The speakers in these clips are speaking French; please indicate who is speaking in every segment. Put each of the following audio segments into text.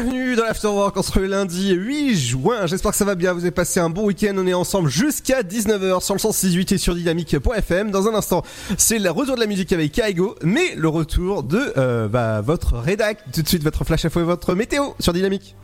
Speaker 1: Bienvenue dans l'Afterwork en ce lundi 8 juin. J'espère que ça va bien. Vous avez passé un bon week-end. On est ensemble jusqu'à 19h sur le 168 et sur dynamique.fm. Dans un instant, c'est le retour de la musique avec Kaigo, mais le retour de euh, bah, votre rédac. Tout de suite, votre flash info et votre météo sur Dynamique.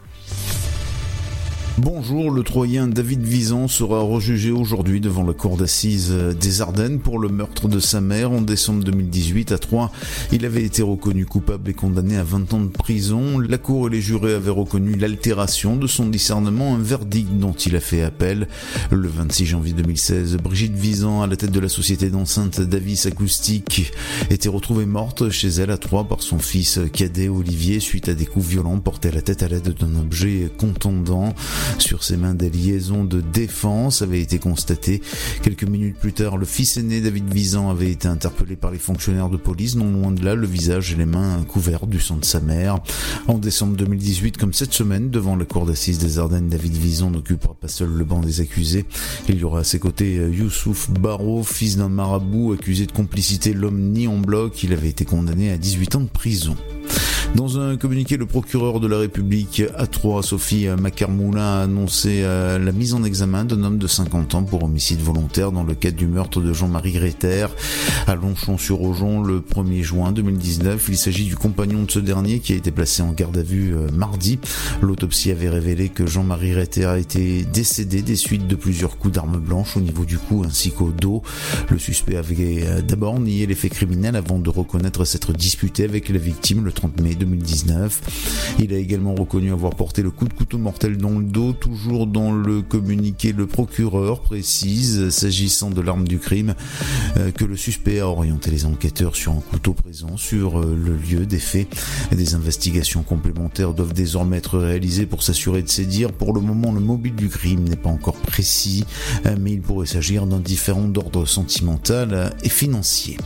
Speaker 2: Bonjour, le Troyen David Visan sera rejugé aujourd'hui devant la cour d'assises des Ardennes pour le meurtre de sa mère en décembre 2018 à Troyes. Il avait été reconnu coupable et condamné à 20 ans de prison. La cour et les jurés avaient reconnu l'altération de son discernement, un verdict dont il a fait appel. Le 26 janvier 2016, Brigitte Visan, à la tête de la société d'enceinte Davis Acoustique, était retrouvée morte chez elle à Troyes par son fils cadet Olivier suite à des coups violents portés à la tête à l'aide d'un objet contondant. Sur ses mains, des liaisons de défense avaient été constatées. Quelques minutes plus tard, le fils aîné David Visan avait été interpellé par les fonctionnaires de police, non loin de là, le visage et les mains couverts du sang de sa mère. En décembre 2018, comme cette semaine, devant la cour d'assises des Ardennes, David Visan n'occupera pas seul le banc des accusés. Il y aura à ses côtés euh, Youssouf Barrault, fils d'un marabout accusé de complicité l'homme ni en bloc. Il avait été condamné à 18 ans de prison. Dans un communiqué, le procureur de la République à Troyes, Sophie Macarmoula, a annoncé euh, la mise en examen d'un homme de 50 ans pour homicide volontaire dans le cadre du meurtre de Jean-Marie Réter à Longchamp-sur-Aujon le 1er juin 2019. Il s'agit du compagnon de ce dernier qui a été placé en garde à vue euh, mardi. L'autopsie avait révélé que Jean-Marie Réter a été décédé des suites de plusieurs coups d'armes blanches au niveau du cou ainsi qu'au dos. Le suspect avait euh, d'abord nié les faits avant de reconnaître s'être disputé avec la victime 30 mai 2019. Il a également reconnu avoir porté le coup de couteau mortel dans le dos, toujours dans le communiqué. Le procureur précise, s'agissant de l'arme du crime, euh, que le suspect a orienté les enquêteurs sur un couteau présent sur euh, le lieu des faits. Des investigations complémentaires doivent désormais être réalisées pour s'assurer de ces dires. Pour le moment, le mobile du crime n'est pas encore précis, euh, mais il pourrait s'agir d'un différent d'ordre sentimental et financier.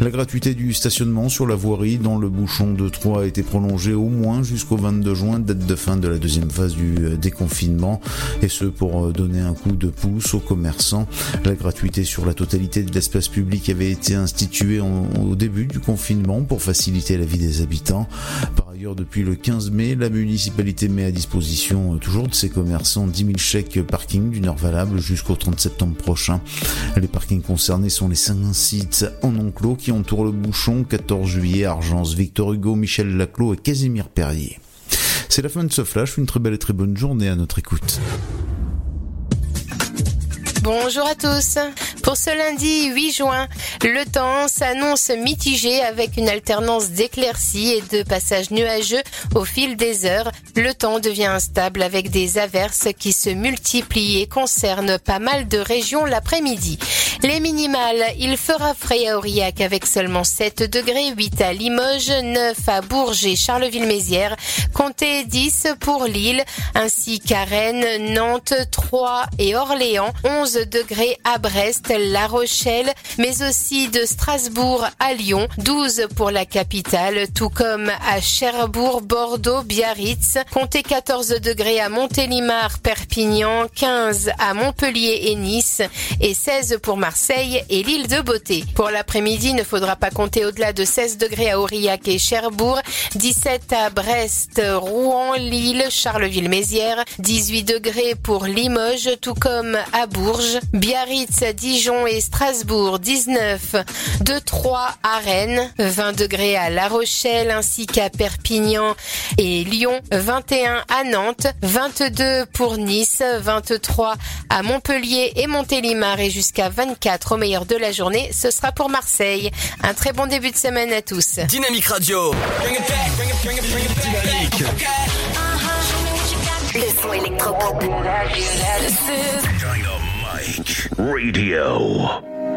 Speaker 2: La gratuité du stationnement sur la voirie dans le bouchon de Troyes a été prolongée au moins jusqu'au 22 juin, date de fin de la deuxième phase du euh, déconfinement, et ce pour euh, donner un coup de pouce aux commerçants. La gratuité sur la totalité de l'espace public avait été instituée au début du confinement pour faciliter la vie des habitants. Par ailleurs, depuis le 15 mai, la municipalité met à disposition euh, toujours de ses commerçants 10 000 chèques parking d'une heure valable jusqu'au 30 septembre prochain. Les parkings concernés sont les cinq sites en enclos qui entourent le bouchon 14 juillet, Argence, Victor Hugo, Michel Laclos et Casimir Perrier. C'est la fin de ce flash, une très belle et très bonne journée à notre écoute.
Speaker 3: Bonjour à tous. Pour ce lundi 8 juin, le temps s'annonce mitigé avec une alternance d'éclaircies et de passages nuageux au fil des heures. Le temps devient instable avec des averses qui se multiplient et concernent pas mal de régions l'après-midi. Les minimales, il fera frais à Aurillac avec seulement 7 degrés, 8 à Limoges, 9 à Bourges et Charleville-Mézières, comptez 10 pour Lille, ainsi qu'à Rennes, Nantes, Troyes et Orléans, 11 degrés à Brest, La Rochelle, mais aussi de Strasbourg à Lyon, 12 pour la capitale, tout comme à Cherbourg, Bordeaux, Biarritz, comptez 14 degrés à Montélimar, Perpignan, 15 à Montpellier et Nice, et 16 pour Marseille et l'île de Beauté. Pour l'après-midi, ne faudra pas compter au-delà de 16 degrés à Aurillac et Cherbourg, 17 à Brest, Rouen, Lille, Charleville-Mézières, 18 degrés pour Limoges, tout comme à Bourges, Biarritz, Dijon et Strasbourg 19, de 3 à Rennes, 20 degrés à La Rochelle ainsi qu'à Perpignan et Lyon, 21 à Nantes, 22 pour Nice, 23 à Montpellier et Montélimar et jusqu'à 24 au meilleur de la journée, ce sera pour Marseille. Un très bon début de semaine à tous.
Speaker 4: Dynamique Radio.
Speaker 5: Le son.
Speaker 6: Radio.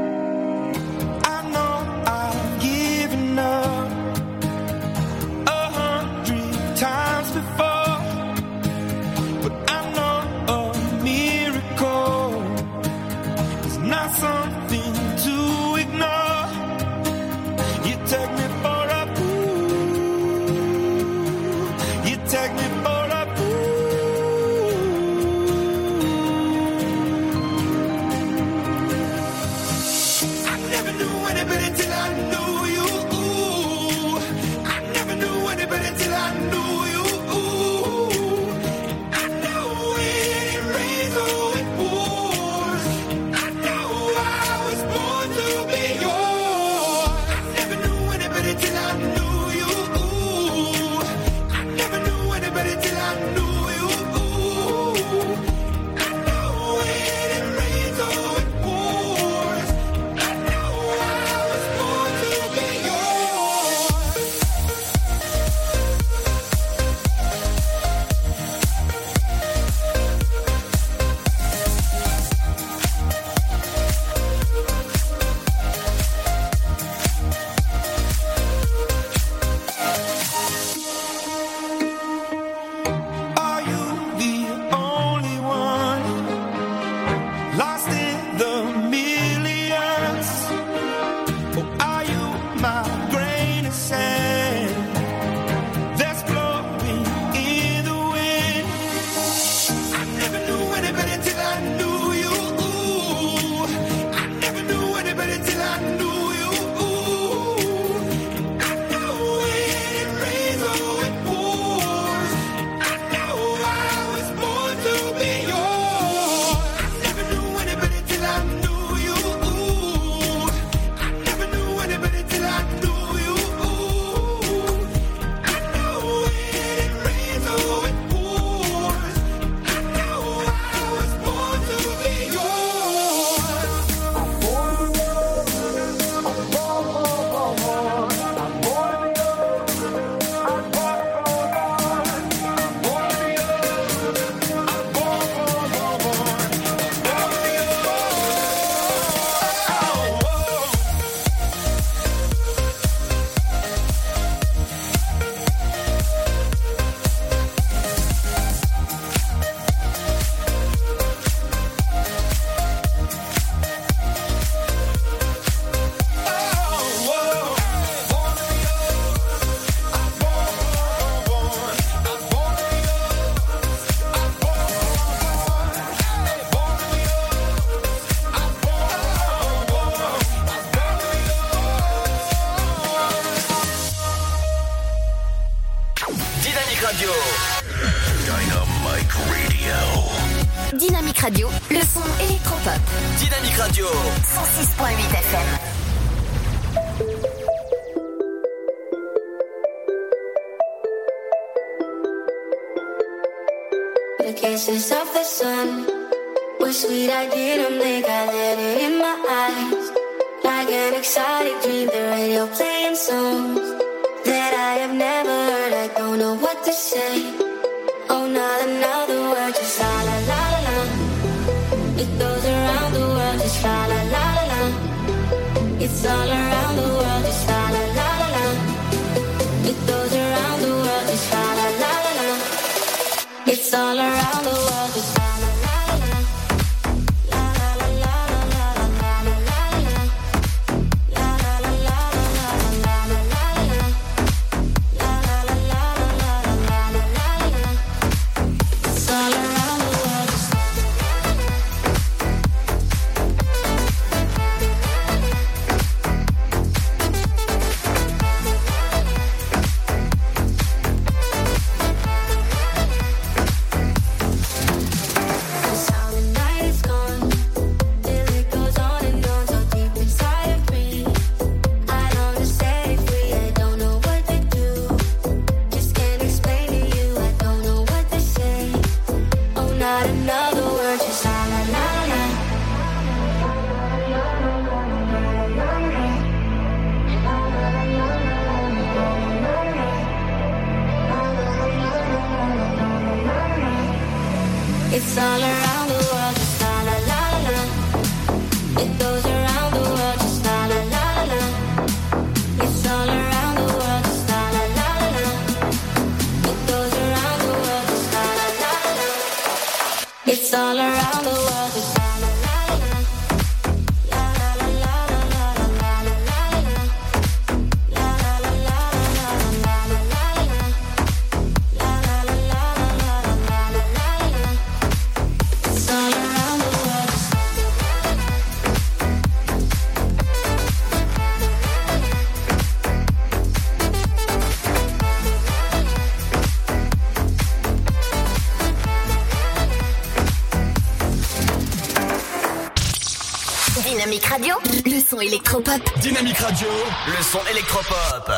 Speaker 4: Dynamique Radio,
Speaker 5: le son électropop.
Speaker 4: Dynamique Radio,
Speaker 5: le son électropop.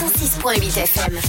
Speaker 5: 106.8 FM.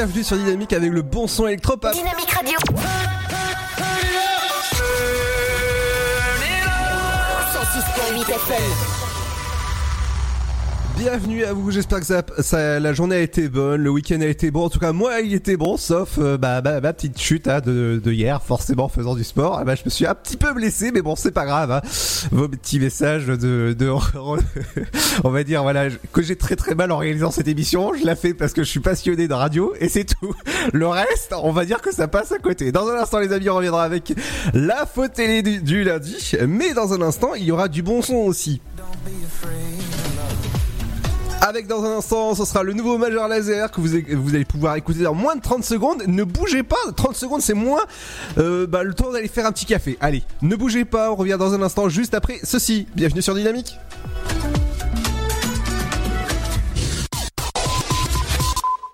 Speaker 1: bienvenue sur Dynamique avec le bon son électropop.
Speaker 5: Dynamique Radio. FM
Speaker 1: bienvenue à vous. J'espère que la journée a été bonne, le week-end a été bon. En tout cas, moi, il était bon, sauf euh, bah, ma petite chute hein, de, hier, forcément en faisant du sport. Ah bah, je me suis un petit peu blessé, mais bon, c'est pas grave. hein. Vos petits messages de, de on va dire que j'ai très très mal en réalisant cette émission. Je la fais parce que je suis passionné de radio et c'est tout. Le reste, on va dire que ça passe à côté. Dans un instant, les amis, on reviendra avec la faute télé du, du lundi, mais dans un instant, il y aura du bon son aussi. Avec dans un instant, ce sera le nouveau Major Laser que vous, allez pouvoir écouter dans moins de 30 secondes. Ne bougez pas, 30 secondes c'est moins euh, bah, le temps d'aller faire un petit café. Allez, ne bougez pas, on revient dans un instant juste après ceci. Bienvenue sur Dynamique.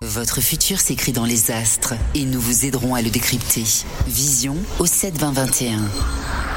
Speaker 7: Votre futur s'écrit dans les astres et nous vous aiderons à le décrypter. Vision au 72021.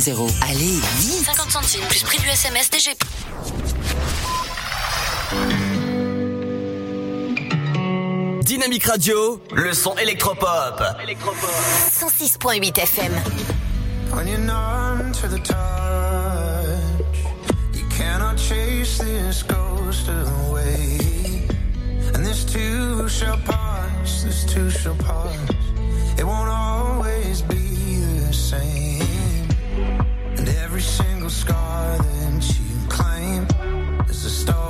Speaker 7: 61000. Allez, vite
Speaker 5: 50 centimes plus prix du SMS DGP.
Speaker 4: Dynamique Radio, le son électropop.
Speaker 5: 106.8 FM.
Speaker 8: When you're numb to the touch, you cannot chase this ghost away. And this too shall pass, this too shall pass. It won't always be the same. Every single scar that you claim is a stone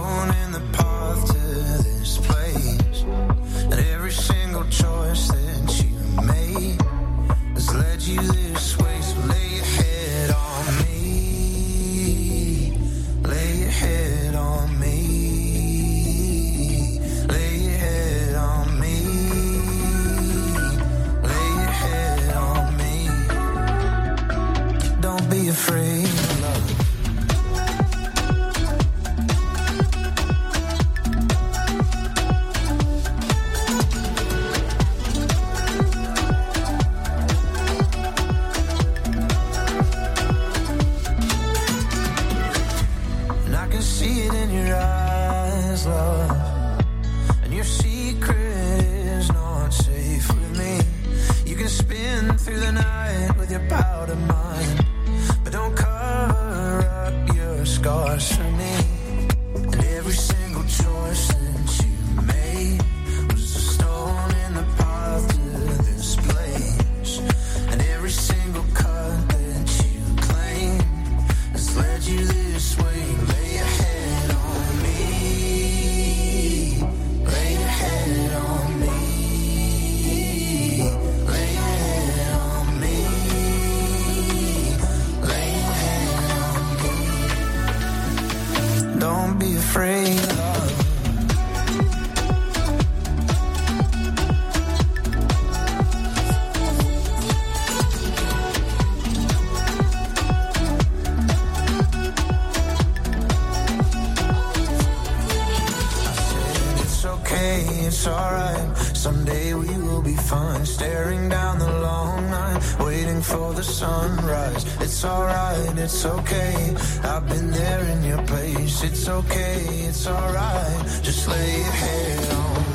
Speaker 8: waiting for the sunrise. It's alright, it's okay. I've been there in your place. It's okay, it's alright. Just lay your head on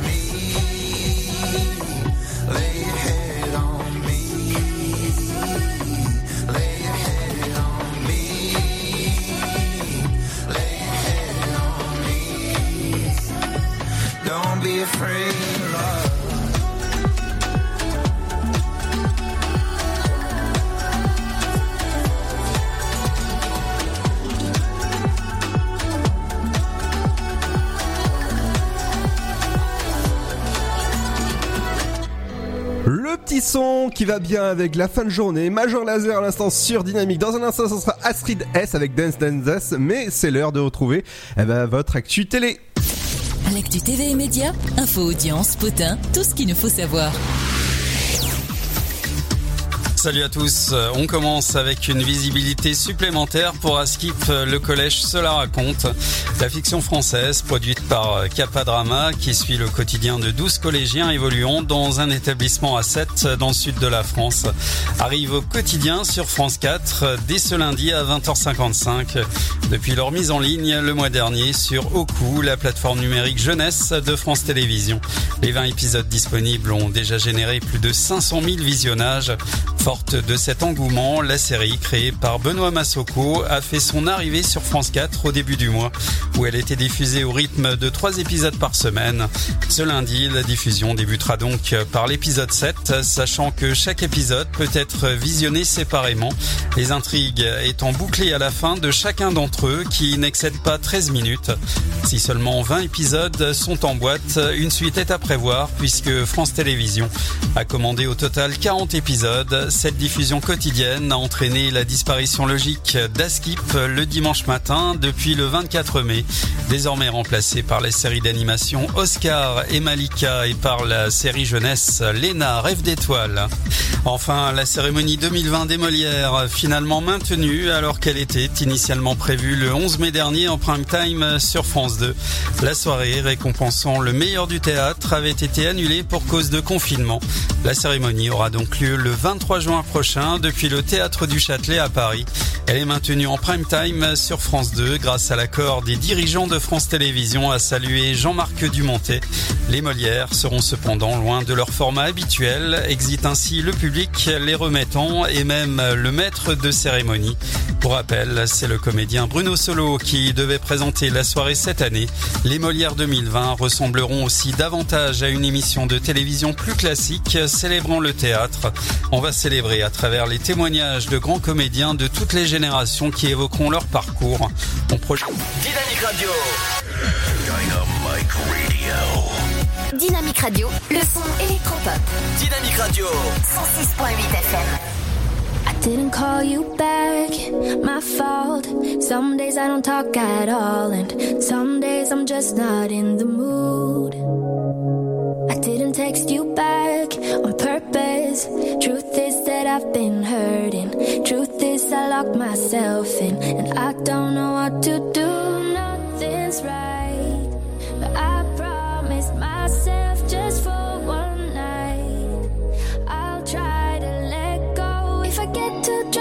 Speaker 1: qui va bien avec la fin de journée. Major Laser à l'instant sur Dynamique. Dans un instant, ce sera Astrid S avec Dance Dance Dance. Mais c'est l'heure de retrouver eh ben, votre actu télé.
Speaker 9: L'actu TV et médias, info audience, potin, tout ce qu'il nous faut savoir.
Speaker 10: Salut à tous. Euh, On commence avec une visibilité supplémentaire pour Askip, euh, le collège Cela raconte. La fiction française produite par euh, Kappa Drama qui suit le quotidien de 12 collégiens évoluant dans un établissement à 7 dans le sud de la France. Arrive au quotidien sur France 4 euh, dès ce lundi à 20h55. Depuis leur mise en ligne le mois dernier sur Oku, la plateforme numérique jeunesse de France Télévisions. Les 20 épisodes disponibles ont déjà généré plus de 500 000 visionnages. Forte de cet engouement, la série créée par Benoît Massoko a fait son arrivée sur France 4 au début du mois, où elle était diffusée au rythme de 3 épisodes par semaine. Ce lundi, la diffusion débutera donc par l'épisode 7, sachant que chaque épisode peut être visionné séparément, les intrigues étant bouclées à la fin de chacun d'entre eux qui n'excède pas 13 minutes. Si seulement 20 épisodes sont en boîte, une suite est à prévoir puisque France Télévisions a commandé au total 40 épisodes. Cette diffusion quotidienne a entraîné la disparition logique d'Askip le dimanche matin depuis le 24 mai, désormais remplacé par les séries d'animation Oscar et Malika et par la série jeunesse Léna Rêve d'étoiles. Enfin, la cérémonie 2020 des Molières, finalement maintenue alors qu'elle était initialement prévue le 11 mai dernier en prime time sur France 2. La soirée récompensant le meilleur du théâtre avait été annulée pour cause de confinement. La cérémonie aura donc lieu le 23 juin prochain depuis le théâtre du Châtelet à Paris. Elle est maintenue en prime time sur France 2 grâce à l'accord des dirigeants de France Télévisions à saluer Jean-Marc Dumontet. Les Molières seront cependant loin de leur format habituel, exit ainsi le public, les remettant et même le maître de cérémonie. Pour rappel, c'est le comédien Bruno Solo qui devait présenter la soirée cette année. Les Molières 2020 ressembleront aussi davantage à une émission de télévision plus classique célébrant le théâtre. On va célébrer à travers les témoignages de grands comédiens de toutes les générations qui évoqueront leur parcours. On projette
Speaker 6: Dynamique Radio. Dynamique Radio.
Speaker 5: Dynamique Radio, le son électropop.
Speaker 4: Dynamique Radio.
Speaker 5: 106.8 FM.
Speaker 11: I didn't call you back, my fault. Some days I don't talk at all, and some days I'm just not in the mood. I didn't text you back on purpose. Truth is that I've been hurting. Truth is I locked myself in, and I don't know what to do. Nothing's right, but I promised myself just for one night. I'll try to let go. If I get too drunk,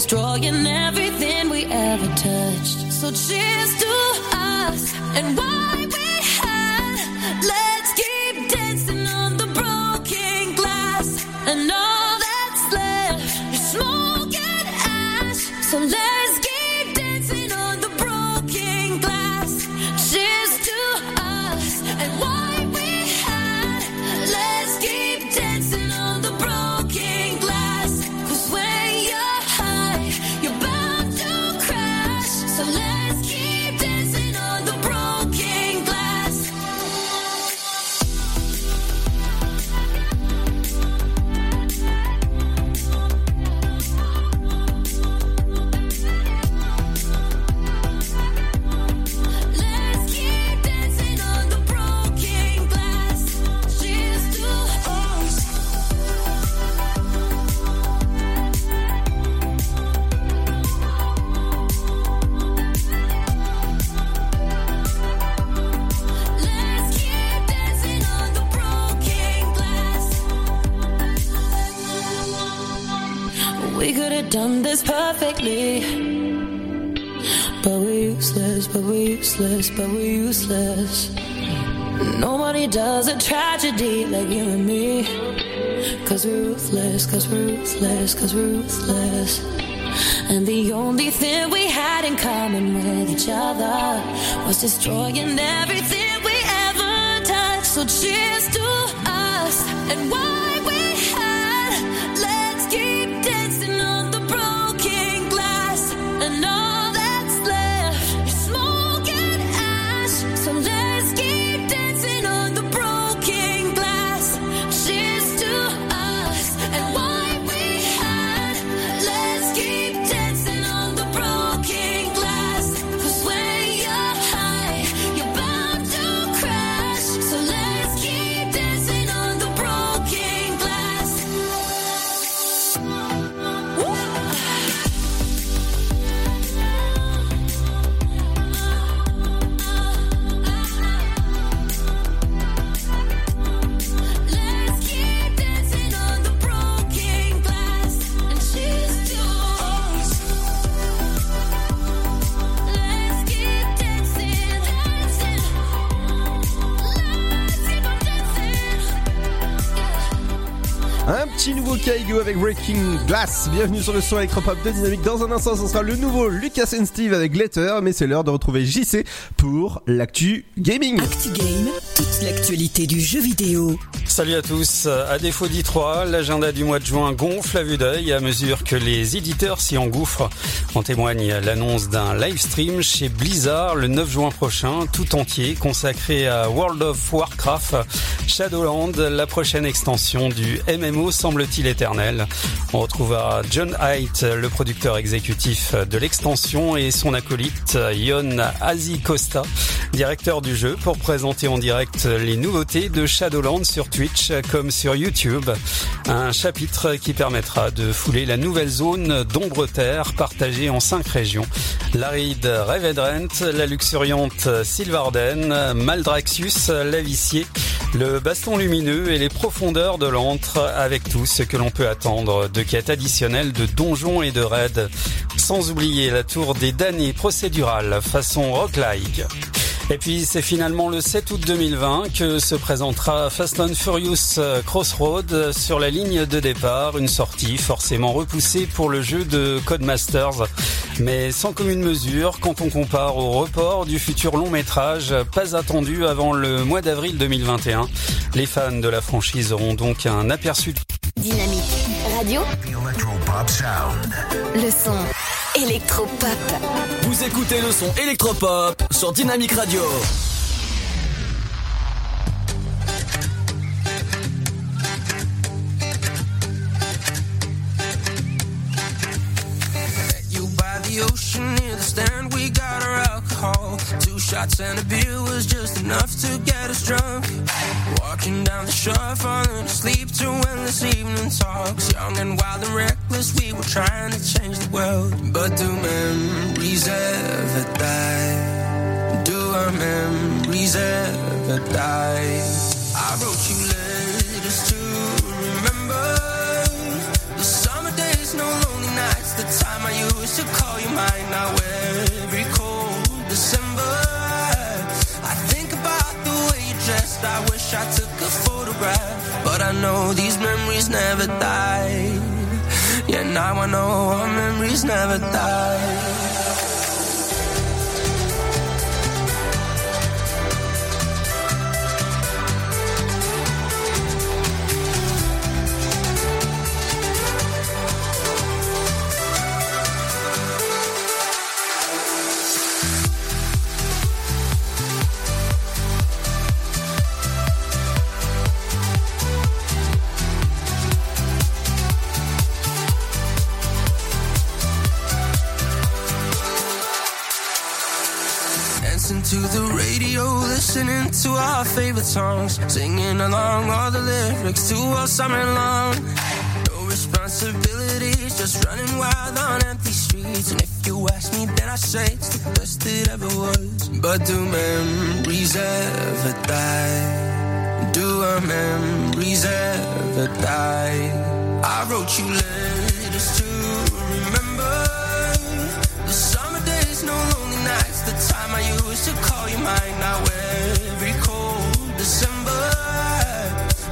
Speaker 11: destroying everything we ever touched. So cheers to us and perfectly. But we're useless, but we're useless, but we're useless. Nobody does a tragedy like you and me. Cause we're ruthless, cause we're ruthless, cause we're ruthless. And the only thing we had in common with each other was destroying everything we ever touched. So cheers to us and why
Speaker 1: Kaigo avec Breaking Glass. Bienvenue sur le son électropop de Dynamique. Dans un instant, ce sera le nouveau Lucas and Steve avec Glitter, mais c'est l'heure de retrouver JC pour l'actu gaming.
Speaker 9: Actu Game, toute l'actualité du jeu vidéo.
Speaker 10: Salut à tous. À défaut d'I3, l'agenda du mois de juin gonfle à vue d'œil à mesure que les éditeurs s'y engouffrent. En témoigne l'annonce d'un live stream chez Blizzard le 9 juin prochain, tout entier consacré à World of Warcraft, Shadowland, la prochaine extension du MMO semble-t-il On retrouvera John Haidt, le producteur exécutif de l'extension, et son acolyte Yon Azikosta, directeur du jeu, pour présenter en direct les nouveautés de Shadowland sur Twitch comme sur YouTube. Un chapitre qui permettra de fouler la nouvelle zone d'ombre terre partagée en cinq régions. L'aride Revedrent, la luxuriante Sylvarden, Maldraxius, l'Avicier, le baston lumineux et les profondeurs de l'antre avec tout ce que l'on peut attendre de quêtes additionnelles de donjons et de raids. Sans oublier la tour des damnés procédurales façon roguelike. Et puis c'est finalement le 7 août 2020 que se présentera Fast and Furious Crossroad sur la ligne de départ, une sortie forcément repoussée pour le jeu de Codemasters, mais sans commune mesure quand on compare au report du futur long métrage pas attendu avant le mois d'avril 2021. Les fans de la franchise auront donc un aperçu.
Speaker 12: Dynamique Radio. Electropop Sound. Le son électropop.
Speaker 4: Vous écoutez le son électropop sur Dynamique Radio.
Speaker 13: You by the ocean near the stand, we got our alcohol. Two shots and a beer was just enough to get us drunk. Walking down the shore, falling asleep to endless evening talks. Young and wild and reckless, we were trying to change the world. But do memories ever die? Do our memories ever die? I wrote you letters to remember the summer days, no lonely nights. The time I used to call you mine. Now every cold December, I think about the way you dressed. I wish I took a photograph, I know these memories never die. Yeah, now I know our memories never die. Favorite songs, singing along all the lyrics to all summer long. No responsibilities, just running wild on empty streets. And if you ask me, then I say it's the best it ever was. But do memories ever die? Do our memories ever die? I wrote you letters to remember the summer days, no lonely nights. The time I used to call you mine. Now cold December,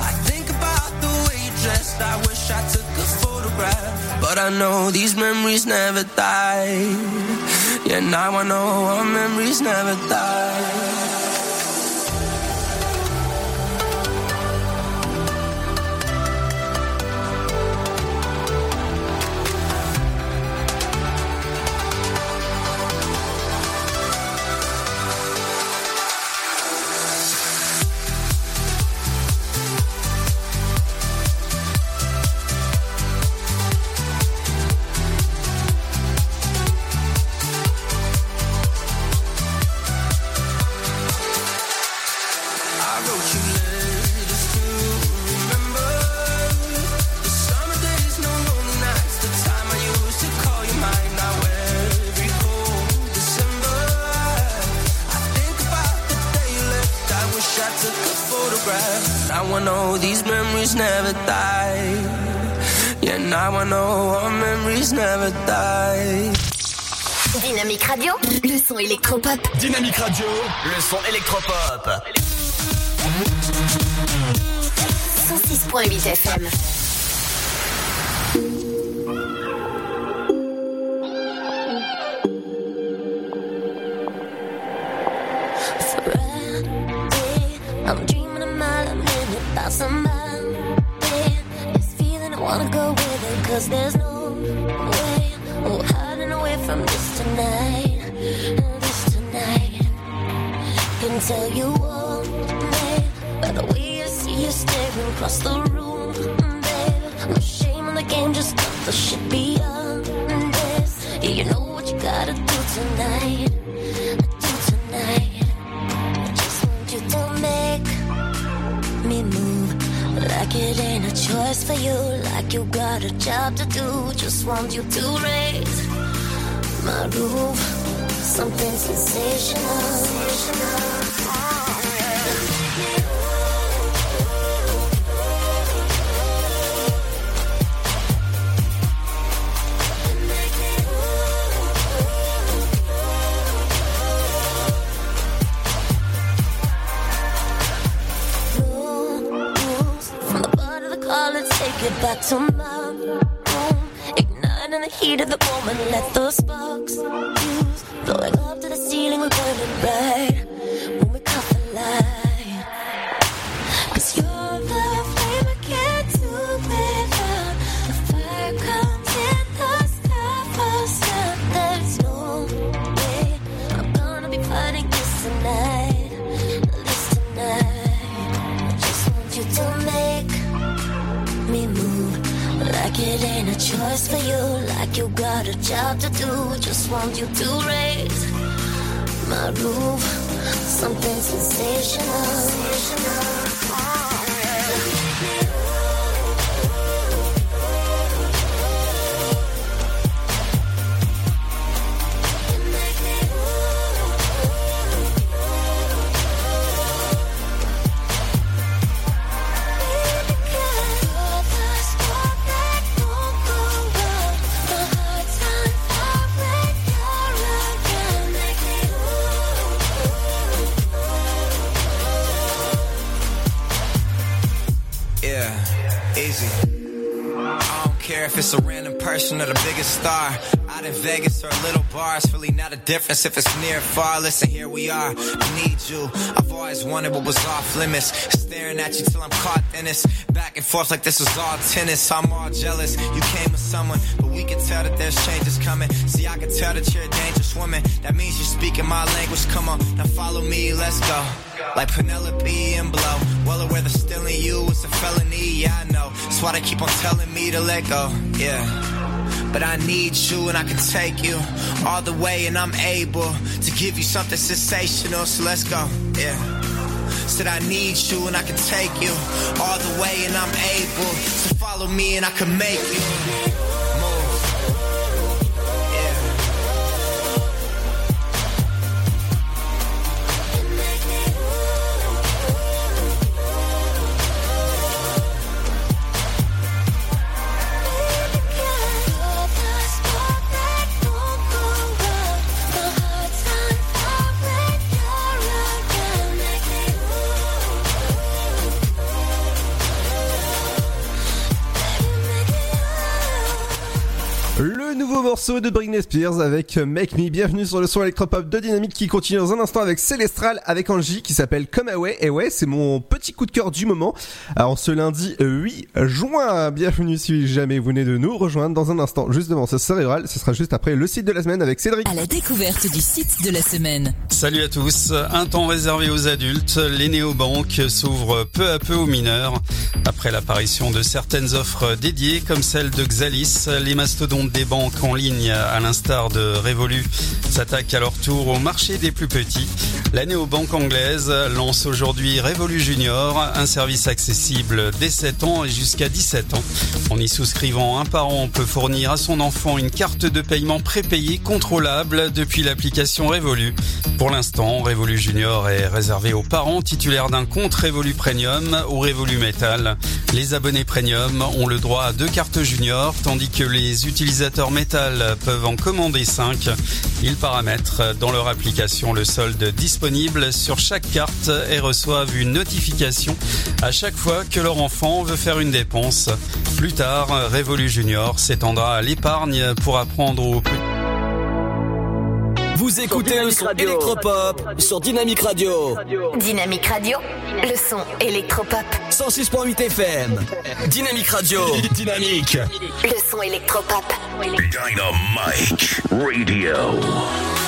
Speaker 13: I think about the way you dressed. I wish I took a photograph, but I know these memories never die. Yeah, now I know our memories never die.
Speaker 12: Électropop.
Speaker 4: Dynamique Radio, le son électropop.
Speaker 12: 106.8 FM.
Speaker 14: I'm dreaming a mile a minute about somebody. This feeling I wanna go with it, cause there's tell you all, babe, by the way I see you staring across the room, babe. No shame in the game, just cut the shit beyond this. Yeah, you know what you gotta do tonight. Do tonight. Just want you to make me move like it ain't a choice for you, like you got a job to do. Just want you to raise my roof, something sensational. From the bar to the take it back to my room. In the heat of the moment, let those sparks fuse. Blowing up to the ceiling, we're burning bright. When we caught the light. Choice for you, like you got a job to do. Just want you to raise my roof, something sensational.
Speaker 15: Yeah, if it's a random person or the biggest star. Out in Vegas or little bar, it's really not a difference if it's near or far. Listen, here we are. I need you. I've always wanted what was off limits. Staring at you till I'm caught in this. Back and forth like this was all tennis. I'm all jealous. You came with someone, but we can tell that there's changes coming. See, I can tell that you're a dangerous woman. That means you're speaking my language. Come on, now follow me, let's go. Like Penelope and Blow. Well aware that stealing you is a felony, yeah, I know. That's why they keep on telling me to let go, yeah. But I need you and I can take you all the way and I'm able to give you something sensational, so let's go, yeah. Said I need you and I can take you all the way and I'm able. To follow me and I can make you
Speaker 1: nouveau morceau de Britney Spears avec Make Me. Bienvenue sur le son électropop de Dynamique qui continue dans un instant avec Célestral avec Angie qui s'appelle Come Away. Et ouais, c'est mon petit coup de cœur du moment. Alors ce lundi 8 juin, bienvenue si jamais vous venez de nous rejoindre dans un instant. Juste devant ce cérébral, ce sera juste après le site de la semaine avec Cédric.
Speaker 9: À la découverte du site de la semaine.
Speaker 10: Salut à tous. Un temps réservé aux adultes, les néobanques s'ouvrent peu à peu aux mineurs. Après l'apparition de certaines offres dédiées, comme celle de Xalis, les mastodontes des banques en ligne, à l'instar de Revolut, s'attaquent à leur tour au marché des plus petits. La néobanque anglaise lance aujourd'hui Revolut Junior, un service accessible dès 7 ans et jusqu'à 17 ans. En y souscrivant, un parent peut fournir à son enfant une carte de paiement prépayée contrôlable depuis l'application Revolut. Pour l'instant, Revolut Junior est réservé aux parents titulaires d'un compte Revolut Premium ou Revolut Metal. Les abonnés Premium ont le droit à deux cartes Junior, tandis que les utilisateurs Metal peuvent en commander 5. Ils paramètrent dans leur application le solde disponible sur chaque carte et reçoivent une notification à chaque fois que leur enfant veut faire une dépense. Plus tard, Revolut Junior s'étendra à l'épargne pour apprendre au plus
Speaker 6: Vous écoutez le son électropop sur Dynamique Radio.
Speaker 5: Dynamique Radio, le son électropop.
Speaker 6: 106.8 FM. Dynamique Radio. Dynamique.
Speaker 5: Le son électropop.
Speaker 16: Dynamite Radio.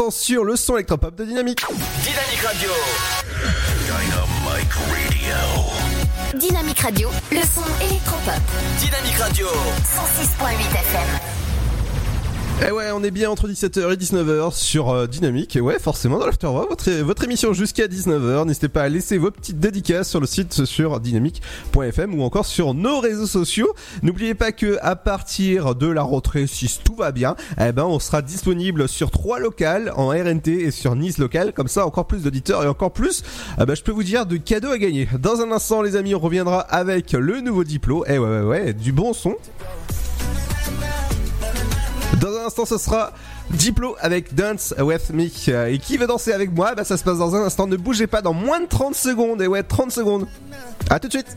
Speaker 1: L'instant sur le son électropop de Dynamique.
Speaker 4: Dynamique Radio.
Speaker 16: Dynamic Radio.
Speaker 11: Dynamique Radio, le son électropop.
Speaker 4: Dynamique Radio.
Speaker 11: 106.8 FM.
Speaker 1: Eh ouais, on est bien entre 17h et 19h sur euh, Dynamique. Et ouais, forcément dans l'Afterwork, votre, votre émission jusqu'à 19h. N'hésitez pas à laisser vos petites dédicaces sur le site sur dynamique.fm ou encore sur nos réseaux sociaux. N'oubliez pas que à partir de la rentrée, si tout va bien, eh ben on sera disponible sur trois locales en RNT et sur Nice local. Comme ça, encore plus d'auditeurs et encore plus, eh ben, je peux vous dire de cadeaux à gagner. Dans un instant, les amis, on reviendra avec le nouveau diplôme. Eh ouais, ouais, ouais, du bon son. Un instant, ce sera Diplo avec Dance With Me. Et qui veut danser avec moi? Bah ça se passe dans un instant. Ne bougez pas dans moins de 30 secondes. Et ouais, 30 secondes. À tout de suite.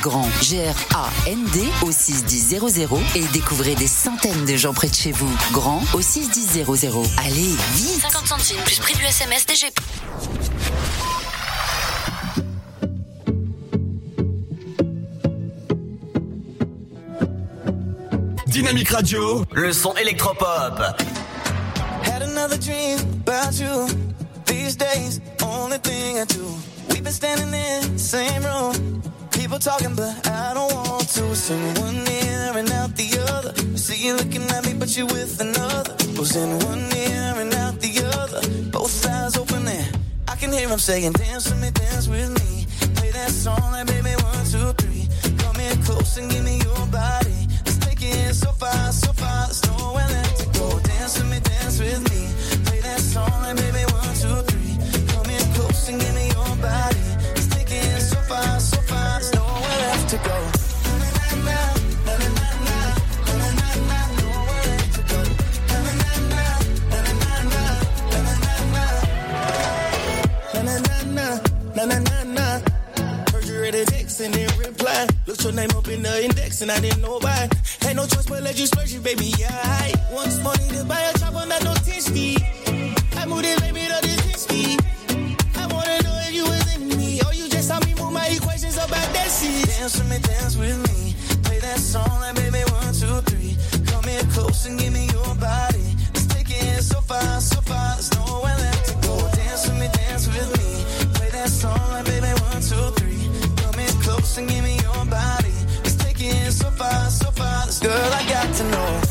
Speaker 7: grand G-R-A-N-D au 61000 et découvrez des centaines de gens près de chez vous. Grand au 610 00. Allez, vite
Speaker 17: 50 centimes plus prix du SMS DGP.
Speaker 4: Dynamique Radio, le son électropop.
Speaker 6: Had another dream about you. These days, only thing I do. We've been standing in the same room. People talking, but I don't want to. Sing one ear and out the other. I see you looking at me, but you with another. Goes in one ear and out the other. Both eyes open there. I can hear him saying, Dance with me, dance with me. Play that song like baby one, two, three. Come in close and give me your body. Let's take it so far, so far. There's nowhere left to go. Dance with me, dance with me. Play that song like baby one, two, three. Come in close and give me your body. To go. Na na na na, a text and didn't reply. Looked your name up in the index and I didn't know why. Had no choice but let you splurge it, baby. Yeah, I want money to buy a chopper, not no 10 speed. I moved it, baby, to this 10 speed. Seat. Dance with me, dance with me. Play that song like baby one, two, three. Come here close and give me your body. Let's take it so far, so far. There's nowhere left to go. Dance with me, dance with me. Play that song like baby one, two, three. Come here close and give me your body. Let's take it so far, so far. This girl I got to know.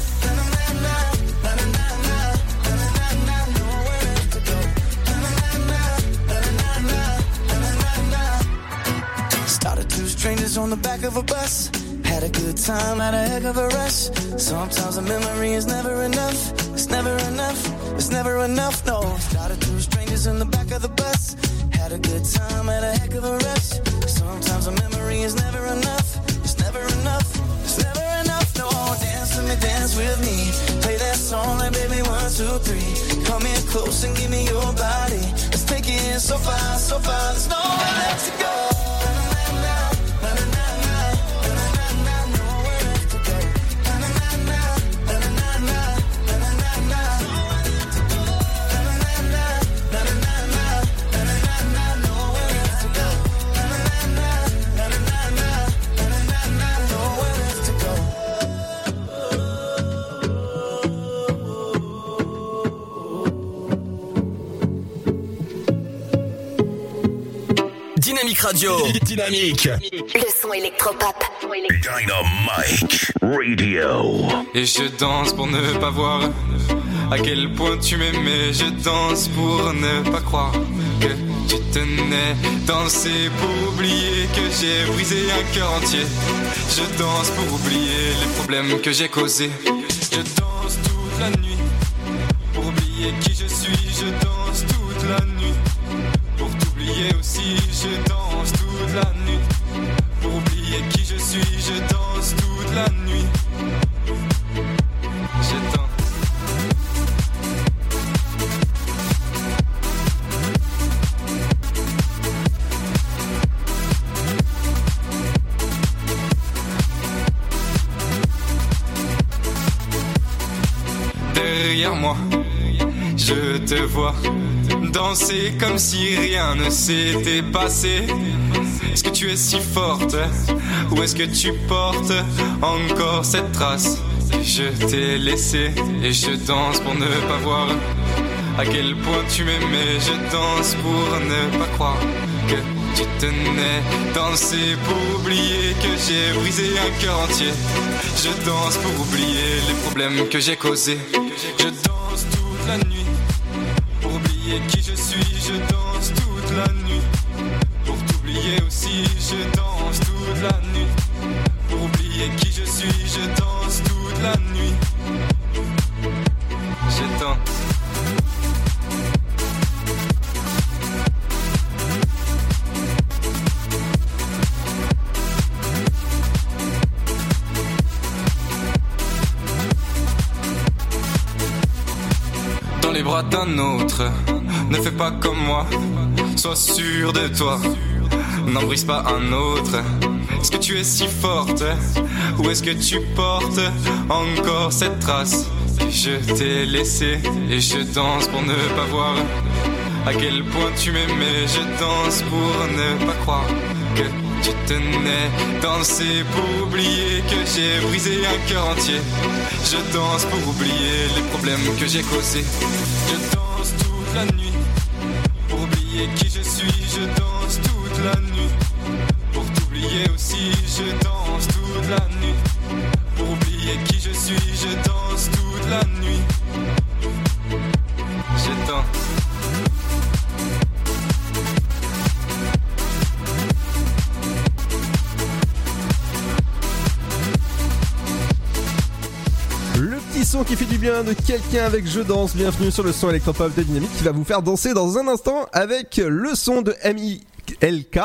Speaker 6: Strangers on the back of a bus. Had a good time, had a heck of a rush. Sometimes a memory is never enough. It's never enough. It's never enough. No. Started two strangers in the back of the bus. Had a good time, had a heck of a rush. Sometimes a memory is never enough. It's never enough. It's never enough. No. Dance with me, dance with me. Play that song like baby one, two, three. Come in close and give me your body. Let's take it so far, so far. There's nowhere left to go.
Speaker 4: Dynamique Radio. Dynamique.
Speaker 12: Le son électropop.
Speaker 16: Dynamite Radio.
Speaker 18: Et je danse pour ne pas voir à quel point tu m'aimais. Je danse pour ne pas croire que tu tenais. Danser pour oublier que j'ai brisé un cœur entier. Je danse pour oublier les problèmes que j'ai causés. Je danse toute la nuit pour oublier qui je suis. Je danse toute la nuit pour t'oublier aussi. Je danse toute la nuit pour oublier qui je suis. Je danse toute la nuit. Je danse. Derrière moi, je te vois danser comme si rien ne s'était passé. Est-ce que tu es si forte ou est-ce que tu portes encore cette trace? Je t'ai laissée et je danse pour ne pas voir à quel point tu m'aimais. Je danse pour ne pas croire que tu tenais. Danser pour oublier que j'ai brisé un cœur entier. Je danse pour oublier les problèmes que j'ai causés. Je danse toute la nuit oublier qui je suis. Je danse toute la nuit pour t'oublier aussi. Je danse toute la nuit pour oublier qui je suis. Je danse toute la nuit. Je danse. dans les bras d'un autre. Ne fais pas comme moi, sois sûr de toi. N'en brise pas un autre. Est-ce que tu es si forte? Ou est-ce que tu portes encore cette trace? Je t'ai laissé et je danse pour ne pas voir à quel point tu m'aimais. Je danse pour ne pas croire que tu tenais. Danser pour oublier que j'ai brisé un cœur entier. Je danse pour oublier les problèmes que j'ai causés. Je danse toute la nuit oublier qui je suis. Je danse toute la nuit pour t'oublier aussi. Je danse toute la nuit pour oublier qui je suis. Je danse
Speaker 1: bien de quelqu'un avec Je danse. Bienvenue sur le son électropop de Dynamique qui va vous faire danser dans un instant avec le son de MI. LK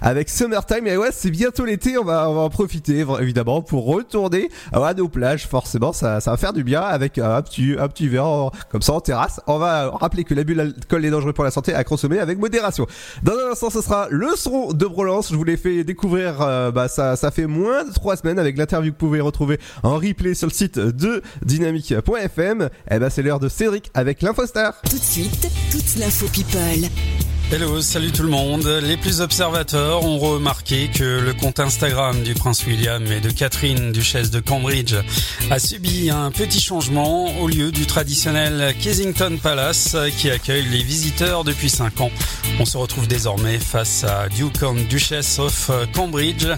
Speaker 1: avec Summertime. Et ouais c'est bientôt l'été on va, on va en profiter évidemment pour retourner à nos plages. Forcément ça, ça va faire du bien avec un petit, un petit verre comme ça en terrasse. On va rappeler que l'abus d'alcool est dangereux pour la santé à consommer avec modération. Dans un instant ce sera le son de Brolance. Je vous l'ai fait découvrir euh, bah, ça, ça fait moins de trois semaines avec l'interview que vous pouvez retrouver en replay sur le site de dynamique.fm et ben c'est l'heure de Cédric avec l'Infostar
Speaker 9: Tout de suite, toute l'info people.
Speaker 10: Hello, salut tout le monde. Les plus observateurs ont remarqué que le compte Instagram du prince William et de Catherine, duchesse de Cambridge, a subi un petit changement au lieu du traditionnel Kensington Palace qui accueille les visiteurs depuis 5 ans. On se retrouve désormais face à Duke and Duchess of Cambridge,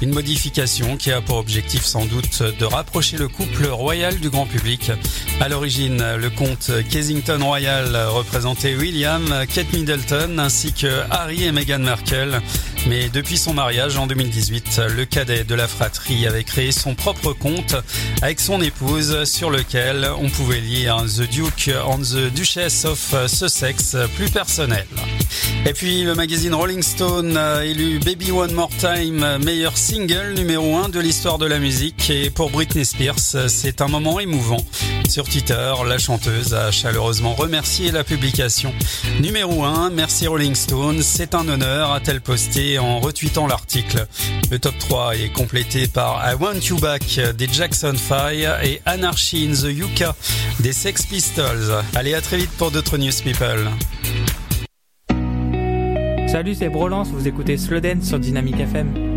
Speaker 10: une modification qui a pour objectif sans doute de rapprocher le couple royal du grand public. À l'origine, le comte Kensington Royal représentait William, Kate Middleton ainsi que Harry et Meghan Markle. Mais depuis son mariage en 2018, le cadet de la fratrie avait créé son propre compte avec son épouse sur lequel on pouvait lire The Duke and the Duchess of Sussex plus personnel. Et puis le magazine Rolling Stone a élu Baby One More Time meilleur single numéro 1 de l'histoire de la musique et pour Britney Spears c'est un moment émouvant. Sur Twitter, la chanteuse a chaleureusement remercié la publication. Numéro 1, merci Rolling Stone, c'est un honneur, a-t-elle posté en retweetant l'article. Le top 3 est complété par I Want You Back des Jackson 5 et Anarchy in the Yucca des Sex Pistols. Allez, à très vite pour d'autres news people.
Speaker 19: Salut, c'est Brolance, vous écoutez Slow Dance sur Dynamic FM.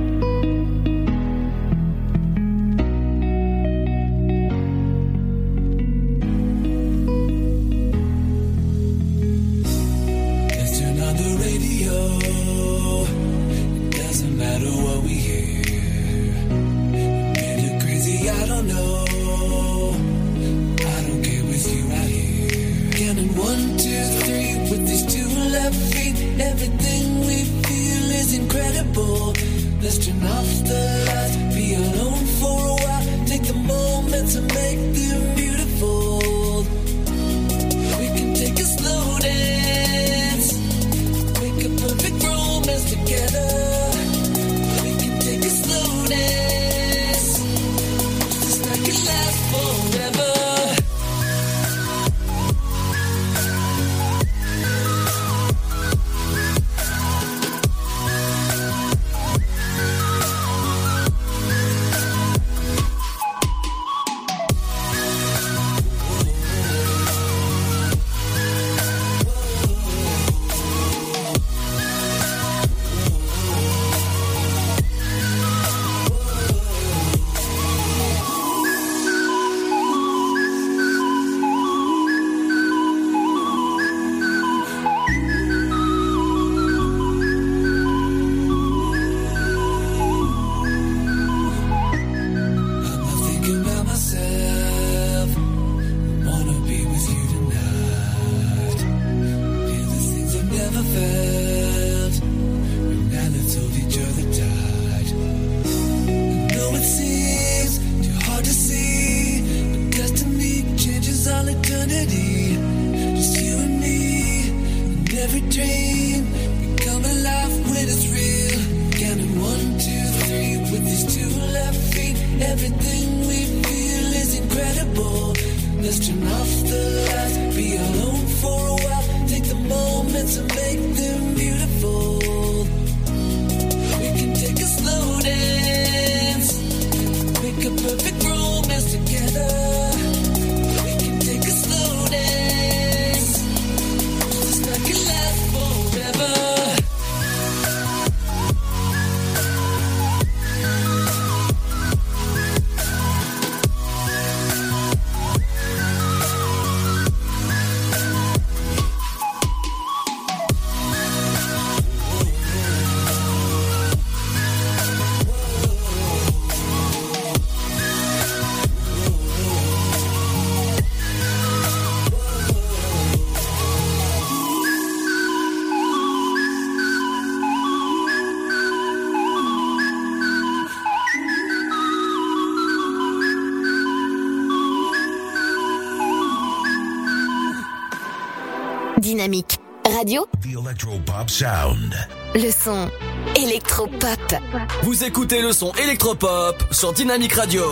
Speaker 16: Electropop Sound.
Speaker 12: Le son électropop.
Speaker 19: Vous écoutez le son électropop sur Dynamique Radio.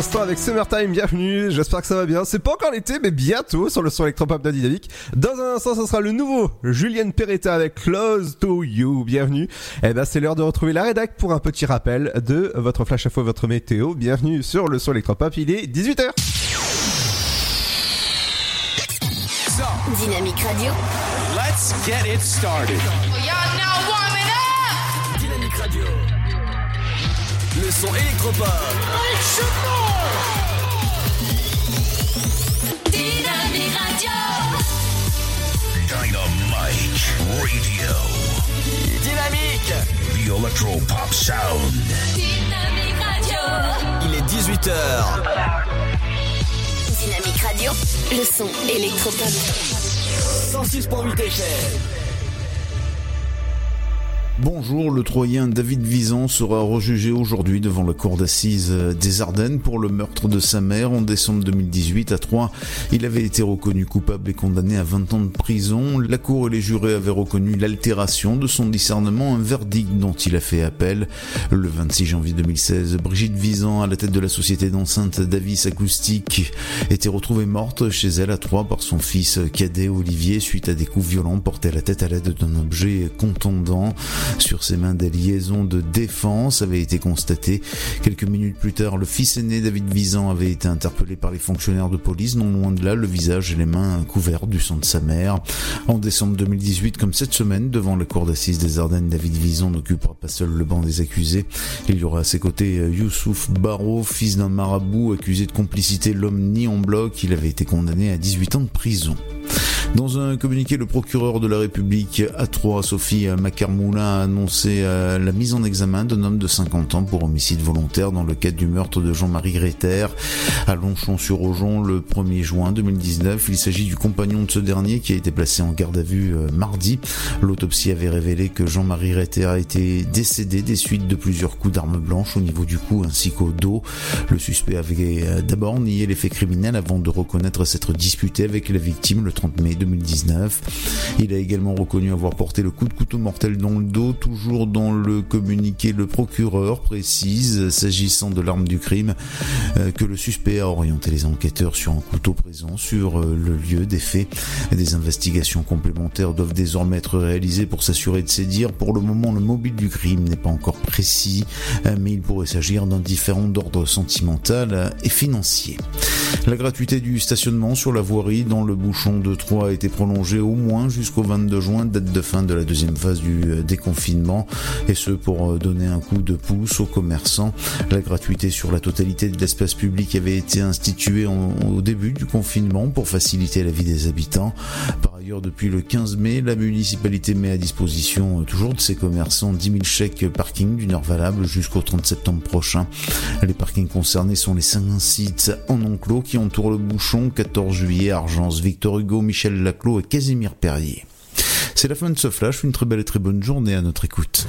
Speaker 1: L'instant avec Summertime, bienvenue, j'espère que ça va bien. C'est pas encore l'été, mais bientôt sur le son électropop de Dynamique. Dans un instant, ce sera le nouveau Julien Peretta avec Close to You, bienvenue. Eh ben, c'est l'heure de retrouver la rédac pour un petit rappel de votre flash info, votre météo. Bienvenue sur le son électropop, il est 18h.
Speaker 12: Dynamique Radio.
Speaker 4: Let's get it started.
Speaker 19: Son électropop.
Speaker 20: Dynamique Radio.
Speaker 16: Dynamite Radio.
Speaker 19: Dynamique.
Speaker 16: The Electropop Sound.
Speaker 20: Dynamique Radio.
Speaker 19: Il est 18h.
Speaker 12: Dynamique Radio. Le son électropop.
Speaker 19: 106.8 FM.
Speaker 2: Bonjour, le Troyen David Visan sera rejugé aujourd'hui devant la cour d'assises des Ardennes pour le meurtre de sa mère en décembre 2018 à Troyes. Il avait été reconnu coupable et condamné à 20 ans de prison. La cour et les jurés avaient reconnu l'altération de son discernement, un verdict dont il a fait appel. Le 26 janvier 2016, Brigitte Visan, à la tête de la société d'enceinte Davis Acoustique, était retrouvée morte chez elle à Troyes par son fils cadet Olivier suite à des coups violents portés à la tête à l'aide d'un objet contondant. Sur ses mains, des liaisons de défense avaient été constatées. Quelques minutes plus tard, le fils aîné David Visan avait été interpellé par les fonctionnaires de police, non loin de là, le visage et les mains couverts du sang de sa mère. En décembre 2018, comme cette semaine, devant la cour d'assises des Ardennes, David Visan n'occupera pas seul le banc des accusés. Il y aura à ses côtés Youssouf Barrault, fils d'un marabout accusé de complicité, l'homme ni en bloc. Il avait été condamné à 18 ans de prison. Dans un communiqué, le procureur de la République à Troyes, Sophie Macarmoulin, a annoncé euh, la mise en examen d'un homme de 50 ans pour homicide volontaire dans le cadre du meurtre de Jean-Marie Gréter à Longchamp-sur-Aujon le 1er juin 2019. Il s'agit du compagnon de ce dernier qui a été placé en garde à vue euh, mardi. L'autopsie avait révélé que Jean-Marie Gréter a été décédé des suites de plusieurs coups d'arme blanche au niveau du cou ainsi qu'au dos. Le suspect avait euh, d'abord nié les faits criminels avant de reconnaître s'être disputé avec la victime le 30 mai 2019. Il a également reconnu avoir porté le coup de couteau mortel dans le dos, toujours dans le communiqué. Le procureur précise, s'agissant de l'arme du crime, euh, que le suspect a orienté les enquêteurs sur un couteau présent sur euh, le lieu des faits. Des investigations complémentaires doivent désormais être réalisées pour s'assurer de ces dires. Pour le moment, le mobile du crime n'est pas encore précis, euh, mais il pourrait s'agir d'un différent d'ordre sentimental et financier. La gratuité du stationnement sur la voirie dans le bouchon de Troyes a été prolongée au moins jusqu'au 22 juin, date de fin de la deuxième phase du euh, et ce pour euh, donner un coup de pouce aux commerçants. La gratuité sur la totalité de l'espace public avait été instituée au début du confinement pour faciliter la vie des habitants. Par ailleurs, depuis le 15 mai, la municipalité met à disposition euh, toujours de ses commerçants 10 000 chèques parking d'une heure valable jusqu'au 30 septembre prochain. Les parkings concernés sont les cinq sites en enclos qui entourent le bouchon 14 juillet, Argence, Victor Hugo, Michel Laclos et Casimir Perrier. C'est la fin de ce flash, une très belle et très bonne journée à notre écoute.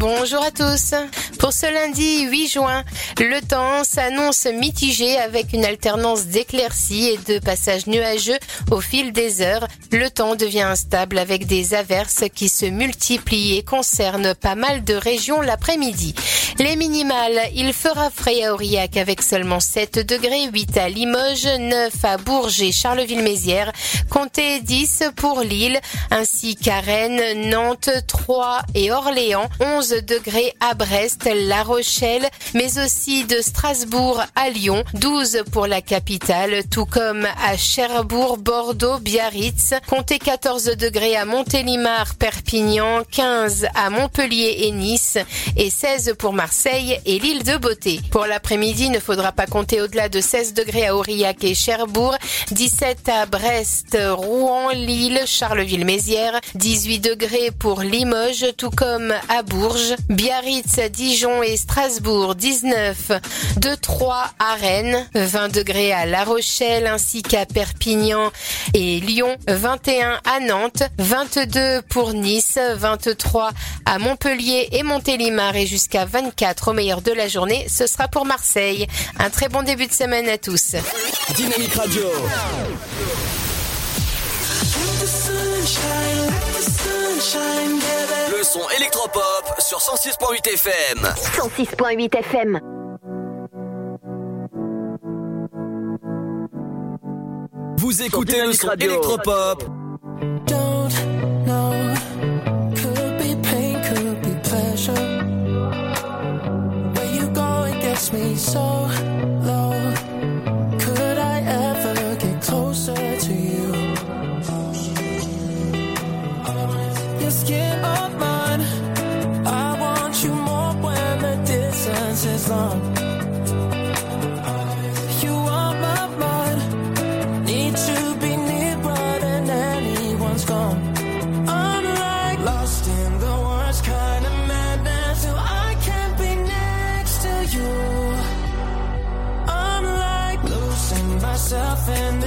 Speaker 3: Bonjour à tous. Pour ce lundi 8 juin, le temps s'annonce mitigé avec une alternance d'éclaircies et de passages nuageux au fil des heures. Le temps devient instable avec des averses qui se multiplient et concernent pas mal de régions l'après-midi. Les minimales, il fera frais à Aurillac avec seulement 7 degrés, 8 à Limoges, 9 à Bourges et Charleville-Mézières, comptez 10 pour Lille, ainsi qu'à Rennes, Nantes, Troyes et Orléans, 11 degrés à Brest, La Rochelle, mais aussi de Strasbourg à Lyon, 12 pour la capitale, tout comme à Cherbourg, Bordeaux, Biarritz, comptez 14 degrés à Montélimar, Perpignan, 15 à Montpellier et Nice, et 16 pour Marseille et l'île de Beauté. Pour l'après-midi, il ne faudra pas compter au-delà de 16 degrés à Aurillac et Cherbourg, 17 à Brest, Rouen, Lille, Charleville-Mézières, 18 degrés pour Limoges, tout comme à Bourges, Biarritz, Dijon et Strasbourg, 19 de Troyes à Rennes, 20 degrés à La Rochelle ainsi qu'à Perpignan et Lyon, 21 à Nantes, 22 pour Nice, 23 à Montpellier et Montélimar et jusqu'à 24 au meilleur de la journée, ce sera pour Marseille. Un très bon début de semaine à tous.
Speaker 4: Dynamique Radio. Le son électropop sur 106.8 FM.
Speaker 12: 106.8 FM.
Speaker 4: Vous écoutez le son électropop
Speaker 21: Don't know. Could be pain, could be pleasure. Where you go, it gets me so low.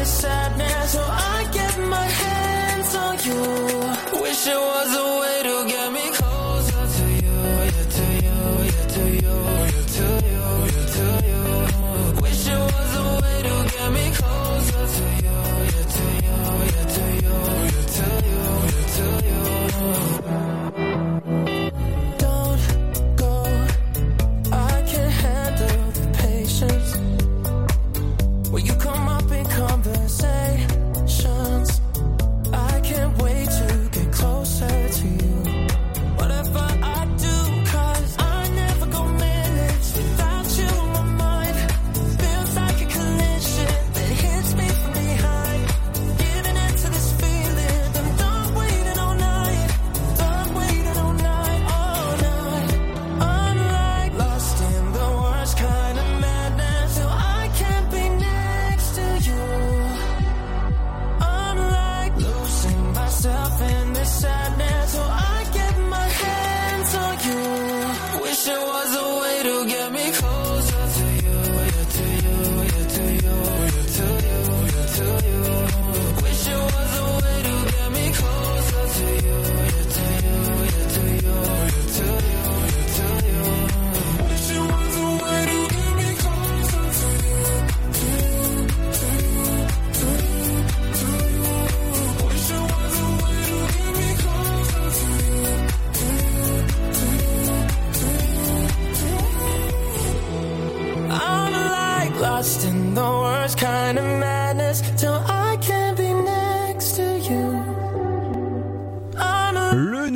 Speaker 21: Myself in this sadness.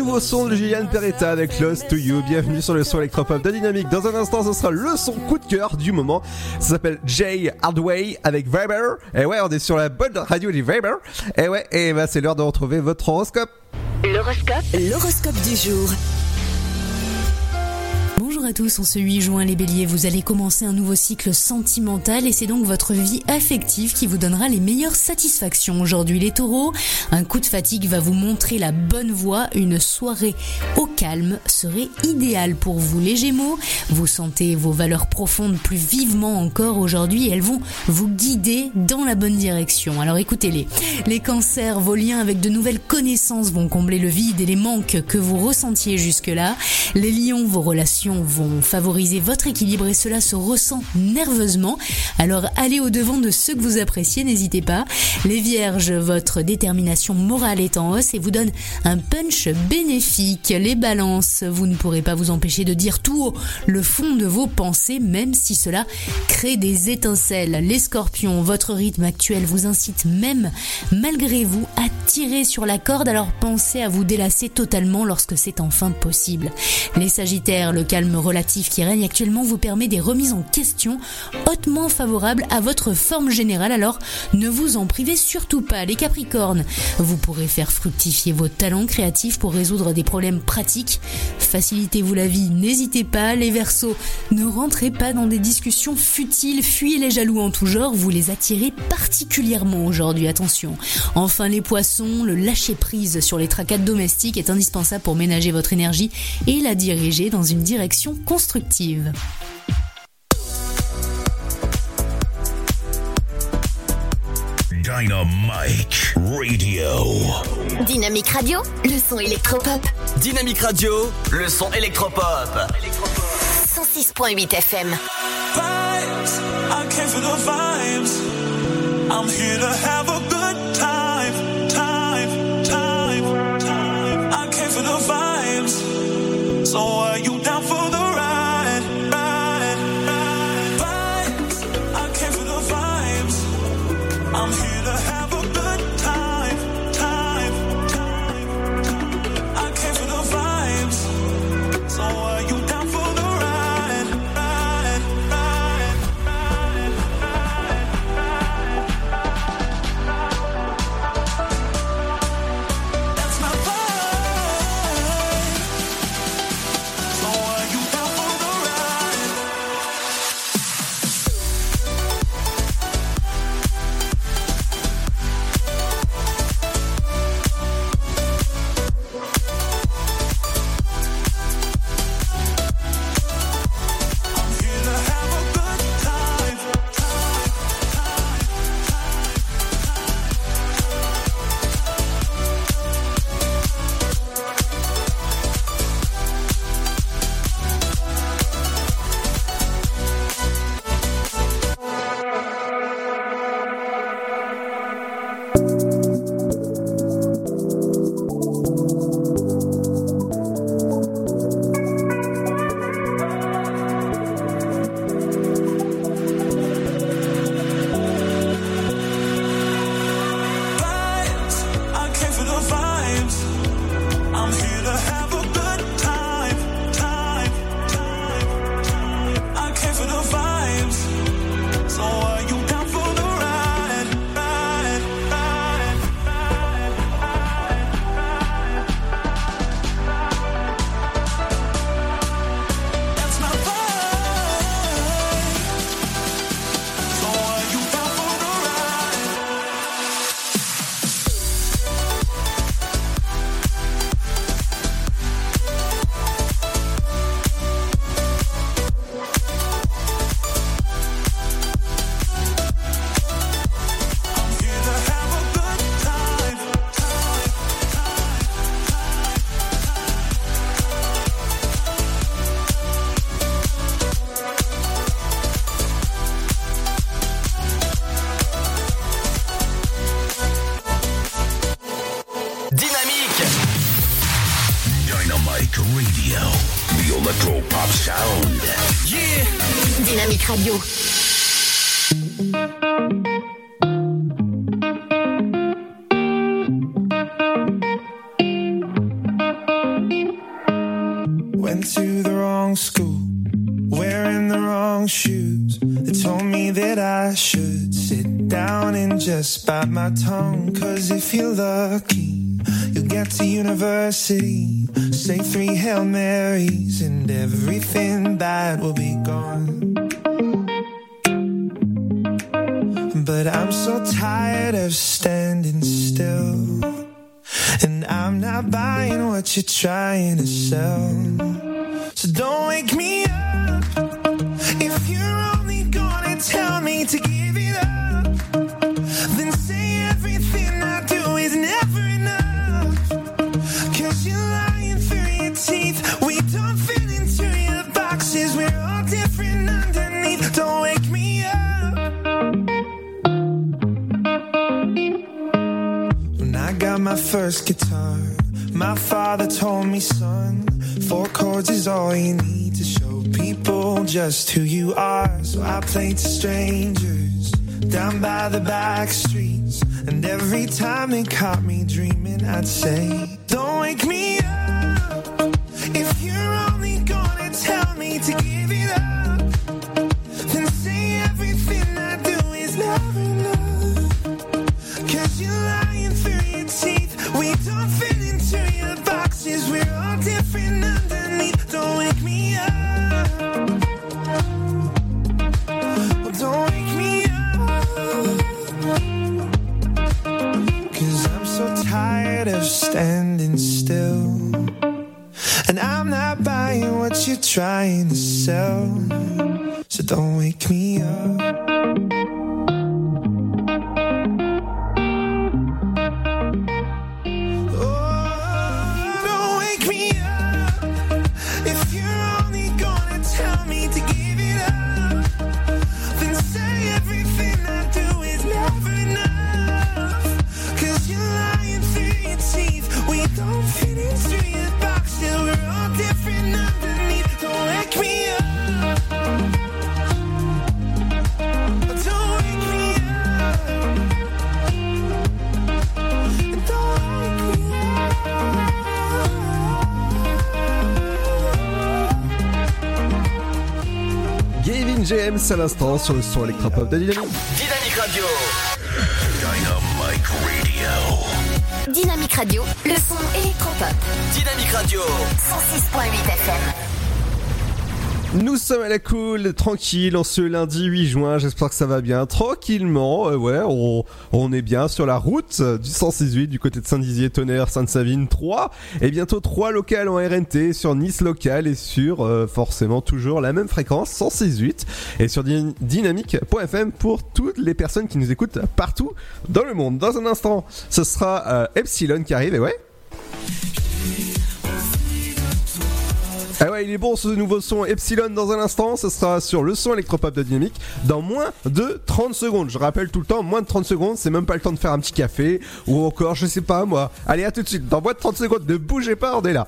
Speaker 1: Nouveau son de Gillian Peretta avec Lost to You. Bienvenue sur le son électropop de Dynamique. Dans un instant, ce sera le son coup de cœur du moment. Ça s'appelle Jay Hardway avec Viber. Et ouais, on est sur la bonne radio du Viber. Et ouais, et bah c'est l'heure de retrouver votre horoscope.
Speaker 9: L'horoscope. L'horoscope du jour.
Speaker 22: À tous, en ce 8 juin les béliers, vous allez commencer un nouveau cycle sentimental et c'est donc votre vie affective qui vous donnera les meilleures satisfactions. Aujourd'hui les taureaux, un coup de fatigue va vous montrer la bonne voie, une soirée au calme serait idéale pour vous. Les gémeaux, vous sentez vos valeurs profondes plus vivement encore aujourd'hui elles vont vous guider dans la bonne direction. Alors écoutez-les. Les cancers, vos liens avec de nouvelles connaissances vont combler le vide et les manques que vous ressentiez jusque-là. Les lions, vos relations vont favoriser votre équilibre et cela se ressent nerveusement. Alors allez au devant de ceux que vous appréciez, n'hésitez pas. Les vierges, votre détermination morale est en hausse et vous donne un punch bénéfique. Les balances, vous ne pourrez pas vous empêcher de dire tout haut le fond de vos pensées, même si cela crée des étincelles. Les scorpions, votre rythme actuel vous incite même, malgré vous, à tirer sur la corde, alors pensez à vous délasser totalement lorsque c'est enfin possible. Les sagittaires, le calme relatif qui règne actuellement vous permet des remises en question hautement favorables à votre forme générale, alors ne vous en privez surtout pas. Les capricornes, vous pourrez faire fructifier vos talents créatifs pour résoudre des problèmes pratiques. Facilitez-vous la vie, n'hésitez pas. Les versos, ne rentrez pas dans des discussions futiles, fuyez les jaloux en tout genre, vous les attirez particulièrement aujourd'hui, attention. Enfin les poissons, le lâcher prise sur les tracas domestiques est indispensable pour ménager votre énergie et la diriger dans une direction constructive.
Speaker 16: Dynamite Radio.
Speaker 12: Dynamique Radio, le son électropop.
Speaker 4: Dynamique Radio, le son électropop.
Speaker 12: 106.8 FM.
Speaker 23: vibes. I came for the vibes. I'm here to have a good time, time, time, time. I came for the vibes. So are you down for the
Speaker 24: bite my tongue. Cause if you're lucky, you'll get to university. Say three Hail Marys, and everything bad will be gone. But I'm so tired of standing still. And I'm not buying what you're trying to sell. I'd say,
Speaker 1: James à l'instant sur le son électropop de Dynamique.
Speaker 6: Dynamique Radio.
Speaker 16: Dynamic Radio.
Speaker 5: Dynamique Radio. Le son électropop.
Speaker 6: Dynamique Radio.
Speaker 5: 106.8 FM.
Speaker 1: Nous sommes à la cool, tranquille, en ce lundi 8 juin, j'espère que ça va bien. Tranquillement, euh, ouais, on, est bien sur la route du 168 du côté de Saint-Dizier, Tonnerre, Sainte-Savine 3. Et bientôt 3 locales en RNT sur Nice local et sur euh, forcément toujours la même fréquence, 168. Et sur dy- dynamique.fm pour toutes les personnes qui nous écoutent partout dans le monde. Dans un instant, ce sera euh, Epsilon qui arrive, et ouais. Il est bon ce nouveau son Epsilon dans un instant, ce sera sur le son électropop de Dynamique dans moins de 30 secondes. Je rappelle tout le temps, moins de 30 secondes, c'est même pas le temps de faire un petit café ou encore, je sais pas moi. Allez, à tout de suite, dans moins de 30 secondes, ne bougez pas, on est là.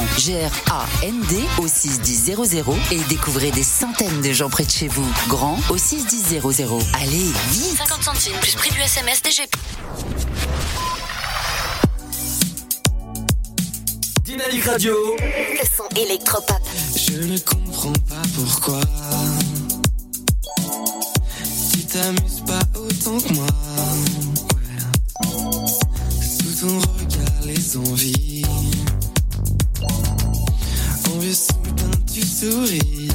Speaker 7: G-R-A-N-D au 61000 et découvrez des centaines de gens près de chez vous. Grand au 61000. Allez, vite
Speaker 5: 50 centimes plus prix du SMS DGP.
Speaker 6: Dynamique Radio.
Speaker 5: Le son électropop.
Speaker 8: Je ne comprends pas pourquoi Tu t'amuses pas autant que moi Ouais. Sous ton regard les envies tu souris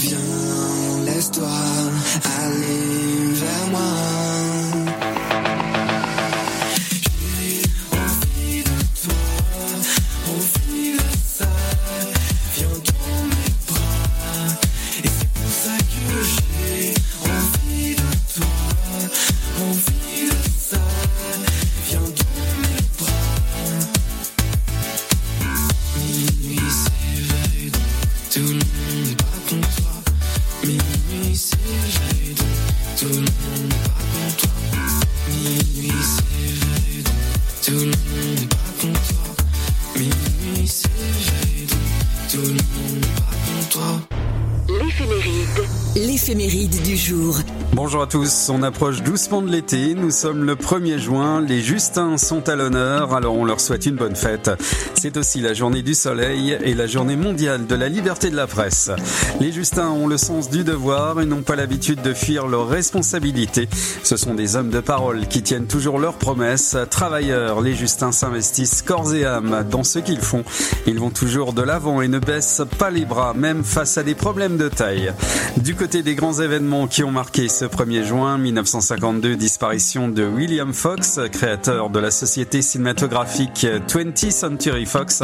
Speaker 8: Viens,
Speaker 10: tous, on approche doucement de l'été, nous sommes le 1er juin, les Justins sont à l'honneur, alors on leur souhaite une bonne fête. C'est aussi la journée du soleil et la journée mondiale de la liberté de la presse. Les Justins ont le sens du devoir et n'ont pas l'habitude de fuir leurs responsabilités. Ce sont des hommes de parole qui tiennent toujours leurs promesses. Travailleurs, les Justins s'investissent corps et âme dans ce qu'ils font. Ils vont toujours de l'avant et ne baissent pas les bras, même face à des problèmes de taille. Du côté des grands événements qui ont marqué ce 1er juin 1952, disparition de William Fox, créateur de la société cinématographique 20th Century Fox.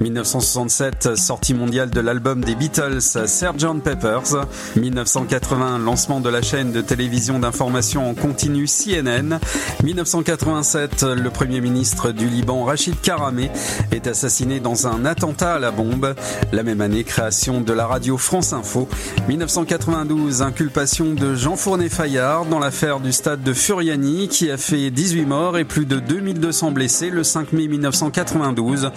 Speaker 10: 1967, sortie mondiale de l'album des Beatles Sgt Peppers. 1980, lancement de la chaîne de télévision d'information en continu CNN. 1987, le premier ministre du Liban Rachid Karamé est assassiné dans un attentat à la bombe. La même année, création de la radio France Info. 1992, inculpation de Jean Dans l'affaire du stade de Furiani qui a fait 18 morts et plus de 2200 blessés le 5 mai 1992.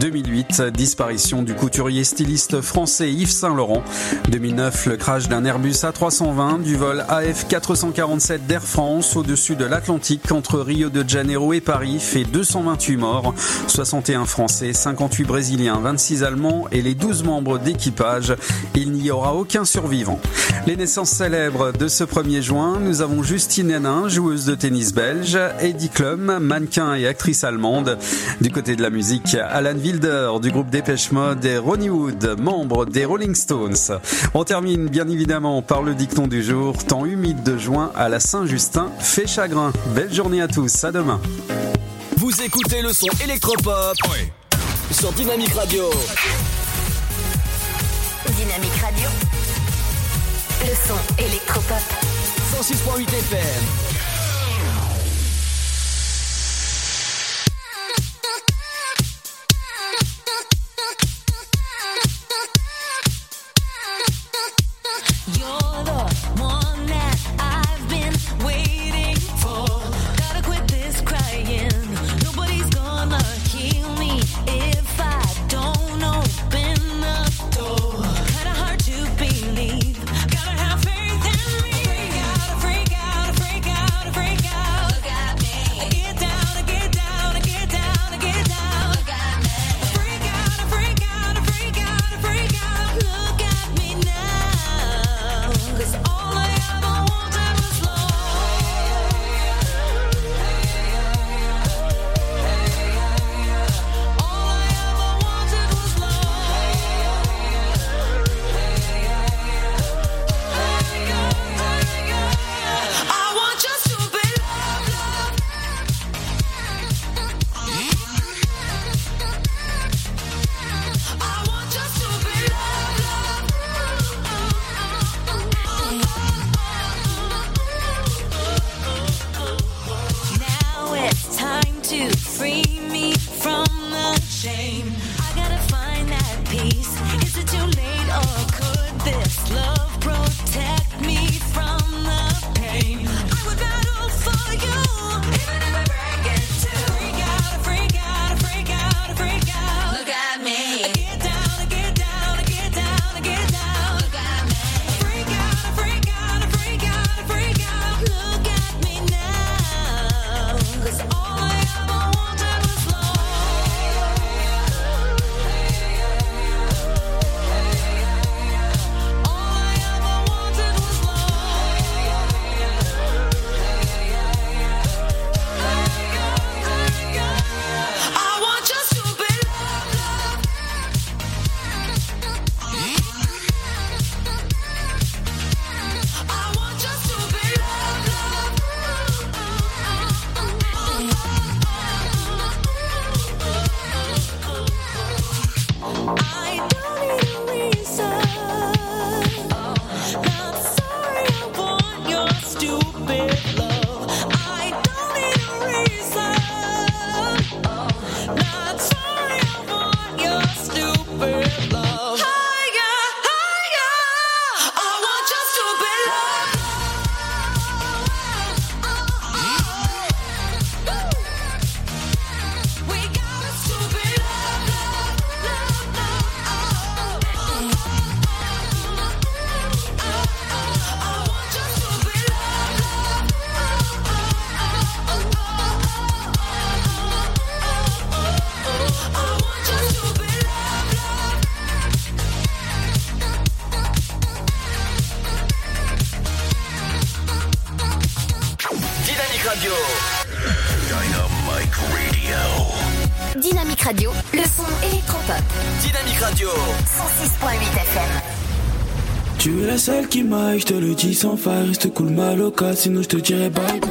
Speaker 10: 2008, disparition du couturier styliste français Yves Saint-Laurent. 2009, le crash d'un Airbus A320 du vol AF 447 d'Air France au-dessus de l'Atlantique entre Rio de Janeiro et Paris fait 228 morts, 61 Français, 58 Brésiliens, 26 Allemands et les 12 membres d'équipage. Il n'y aura aucun survivant. Les naissances célèbres de ce 1er juin, nous avons Justine Hénin, joueuse de tennis belge, Heidi Klum, mannequin et actrice allemande. Du côté de la musique, Alan Wilder du groupe Dépêche Mode et Ronnie Wood, membre des Rolling Stones. On termine bien évidemment par le dicton du jour, temps humide de juin à la Saint-Justin fait chagrin. Belle journée à tous, à demain.
Speaker 14: Vous écoutez le son électropop sur Dynamique Radio.
Speaker 12: Dynamique Radio. Le son électropop.
Speaker 14: 106.8 FM.
Speaker 23: maille, je te le dis sans faille, reste cool maloca, sinon je te
Speaker 25: dirai bye.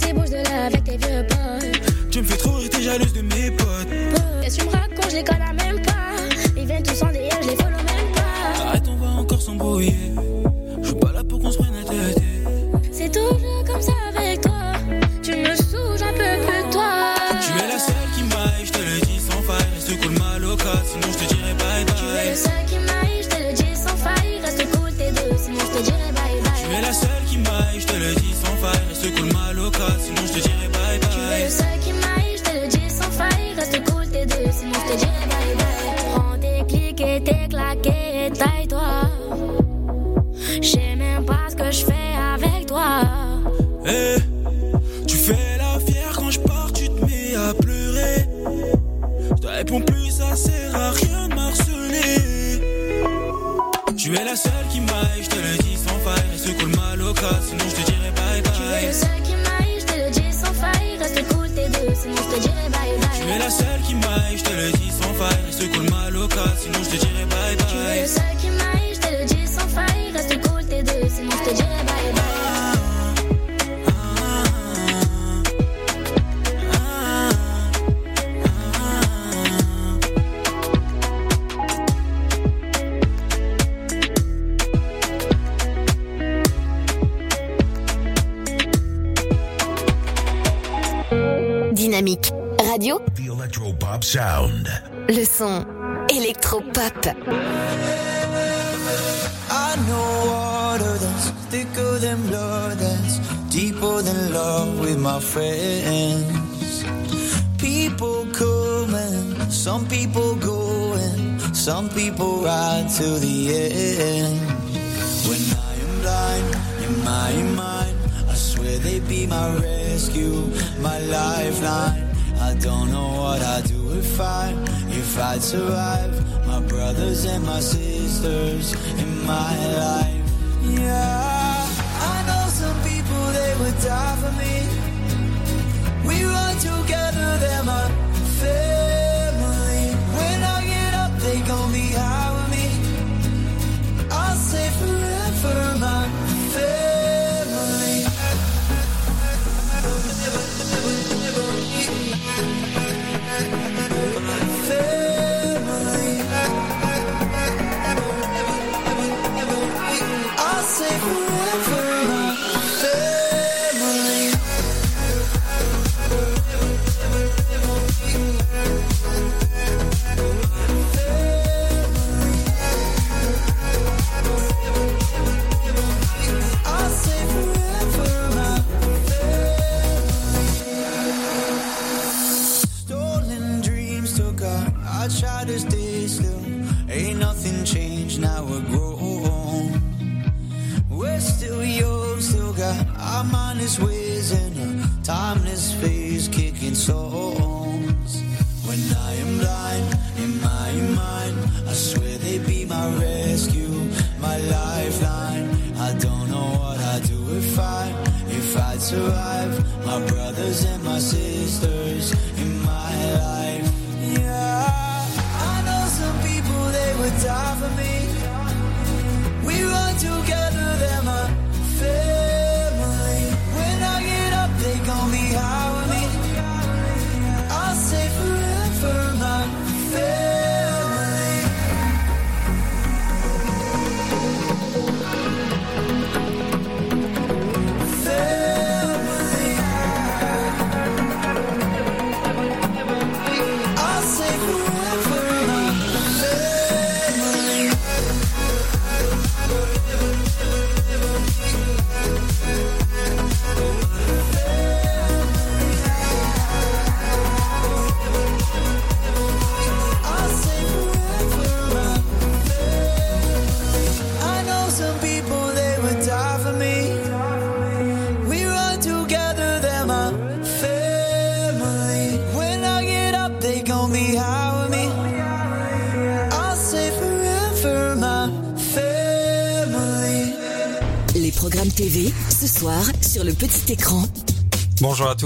Speaker 25: Vas-y, bouge de là avec tes vieux potes.
Speaker 23: Tu me fais trop rire, t'es jalouse de mes potes.
Speaker 25: Qu'est-ce que tu me racontes, je les
Speaker 8: survive. My brothers and my sisters in my life.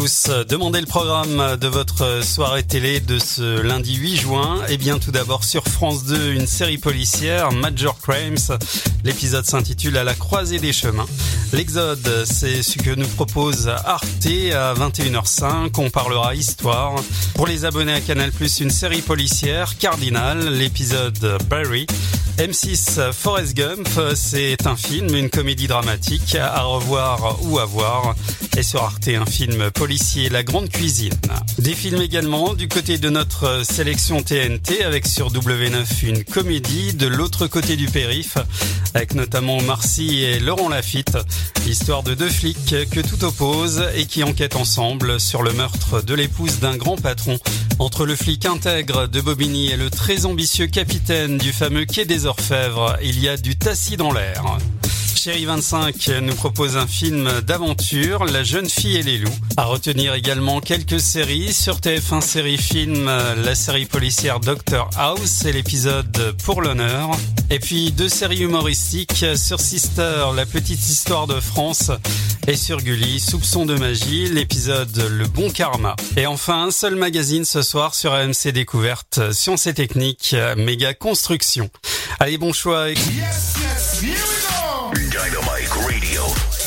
Speaker 10: Demandez le programme de votre soirée télé de ce lundi 8 juin. Et bien tout d'abord sur France 2, une série policière, Major Crimes. L'épisode s'intitule À la croisée des chemins. L'exode, c'est ce que nous propose Arte à 21h05. On parlera histoire. Pour les abonnés à Canal+, une série policière, Cardinal, l'épisode Barry. M6 Forrest Gump, c'est un film, une comédie dramatique à revoir ou à voir. Et sur Arte, un film policier, La Grande Cuisine. Des films également du côté de notre sélection TNT avec sur W9 une comédie de l'autre côté du périph avec notamment Marcy et Laurent Lafitte. L'histoire de deux flics que tout oppose et qui enquêtent ensemble sur le meurtre de l'épouse d'un grand patron. Entre le flic intègre de Bobigny et le très ambitieux capitaine du fameux quai des Orfèvres, il y a du tacit dans l'air. Chérie 25 nous propose un film d'aventure, La jeune fille et les loups. À retenir également quelques séries sur TF1 série film, la série policière Doctor House et l'épisode Pour l'honneur. Et puis deux séries humoristiques sur Sister, la petite histoire de France et sur Gulli, Soupçon de magie, l'épisode Le bon karma. Et enfin, un seul magazine ce soir sur AMC Découverte, Sciences et Techniques, méga construction. Allez, bon choix.
Speaker 4: Dynamite Radio.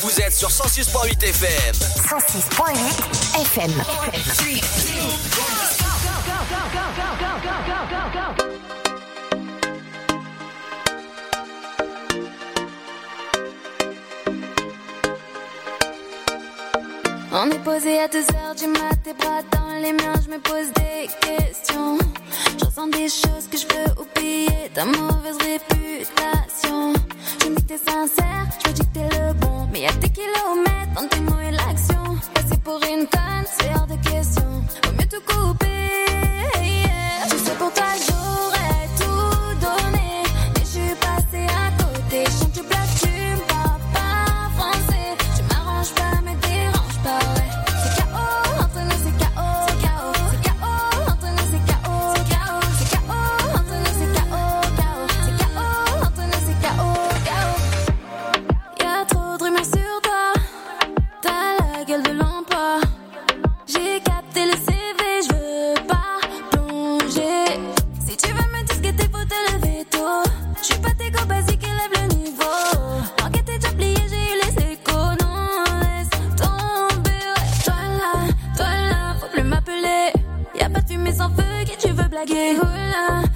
Speaker 4: Vous êtes sur 106.8 FM.
Speaker 12: 106.8 FM.
Speaker 11: On est posé à 2 heures du mat, tes bras dans les miens, je me pose des questions. Je ressens des choses que je veux oublier, ta mauvaise réputation. Je me dis que t'es sincère, je me dis que t'es le bon. Mais y'a des kilomètres entre tes mots et l'action. Passer pour une conne, c'est hors de question. Vaut mieux tout couper. yeah. Sais, pour toi, j'aurais qui tu veux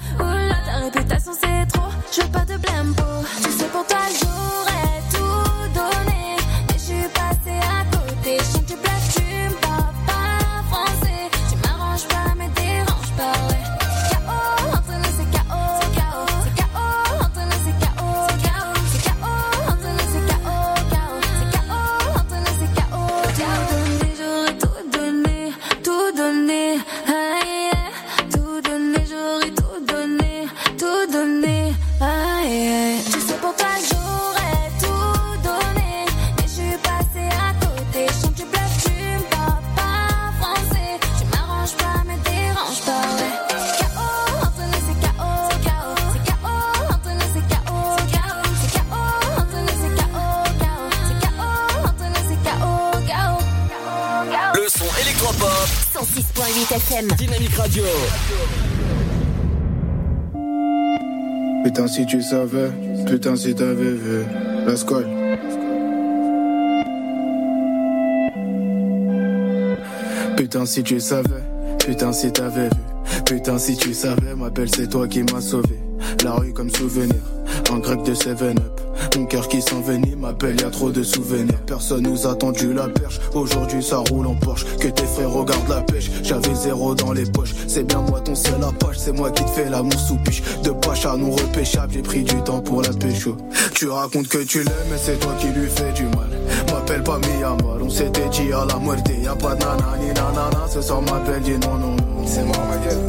Speaker 26: putain si t'avais vu Let's go. Putain, si tu savais, putain, si t'avais vu, putain, si tu savais, ma belle, c'est toi qui m'as sauvé. La rue comme souvenir, en grec de 7-up. Mon cœur qui s'envenime, m'appelle, y a trop de souvenirs. Personne nous a tendu la perche. Aujourd'hui, ça roule en Porsche. Que tes frères regardent la pêche. J'avais zéro dans les poches. C'est bien moi ton seul apache. C'est moi qui te fais l'amour sous piche. De pacha non repêchable, j'ai pris du temps pour la pécho. Tu racontes que tu l'aimes, mais c'est toi qui lui fais du mal. M'appelle pas Miyamar, on s'était dit à la muerte. Y'a pas de nana ni nanana. Ce soir, m'appelle, dis non, non, non. C'est moi, ma gueule.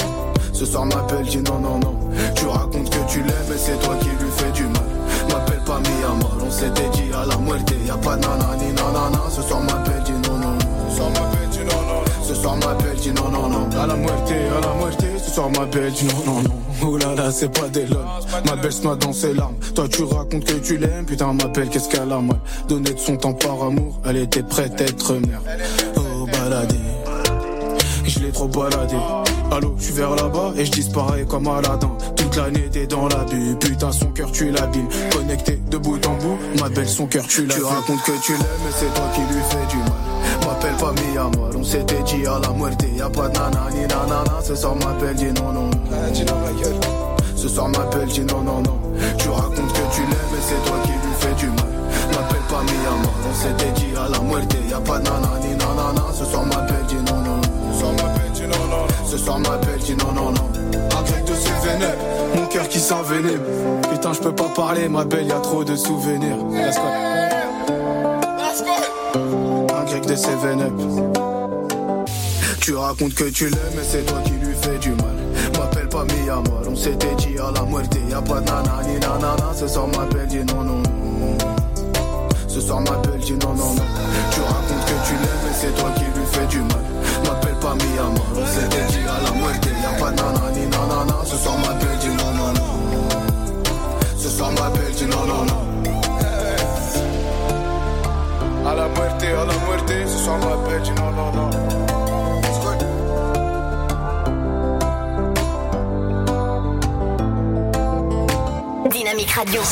Speaker 26: Ce soir m'appelle, dis non, non, non. Tu racontes que tu l'aimes, mais c'est toi qui lui fais du mal. On s'était dit à la muerte. Y'a pas de nana ni nanana. Ce soir m'appelle, dis non, non, non. Ce soir m'appelle, dis non, non. Ce soir m'appelle, dis non, non, non. À la muerte, à la muerte. Ce soir m'appelle, dis non, non, non. Oh là là, c'est pas des lol. Ma belle se noie dans ses larmes. Toi, tu racontes que tu l'aimes. Putain, m'appelle, qu'est-ce qu'elle a mal. Donner de son temps par amour. Elle était prête à être mère. Oh, baladé. Je l'ai trop baladé. Allô, je suis vers là-bas et je disparais comme Aladdin. Toute l'année t'es dans l'abus, putain son cœur tu l'abîmes. Connecté de bout en bout, ma belle son cœur tu l'abîmes. Tu racontes que tu l'aimes mais c'est toi qui lui fais du mal. M'appelle pas Miyamar, on s'était dit à la muerte. Y'a pas de nana ni nanana, ce soir m'appelle dis non non. Dis non ma gueule. Ce soir m'appelle dis non non non. Tu racontes que tu l'aimes mais c'est toi qui lui fais du mal. M'appelle pas Miyamar, on s'était dit à la muerte. Y'a pas de nana ni nanana, ce soir m'appelle dis non non. Ce soir m'appelle dis non non. Ce soir m'appelle dis non non non. Vénères, mon cœur qui s'envenime. Putain, je peux pas parler, ma belle, y a trop de souvenirs. Un grec de 7-up. Tu racontes que tu l'aimes, mais c'est toi qui lui fais du mal. M'appelle pas Miyamar, on s'était dit à la muerte. Y'a pas de nana ni nanana, ce soir m'appelle, dis non, non, non. Ce soir m'appelle, dis non, non, non. Tu racontes que tu l'aimes, mais c'est toi qui lui fais du mal. Pas Miyamar, on s'était dit à la muerte. Y'a pas de nana ni nanana, ce soir m'appelle, dis non, non, non. Ce soir m'appelle, dis non, non, non. À la muerte, à la muerte, ce soir m'appelle, dis non, non, non.
Speaker 5: Dynamique Radio.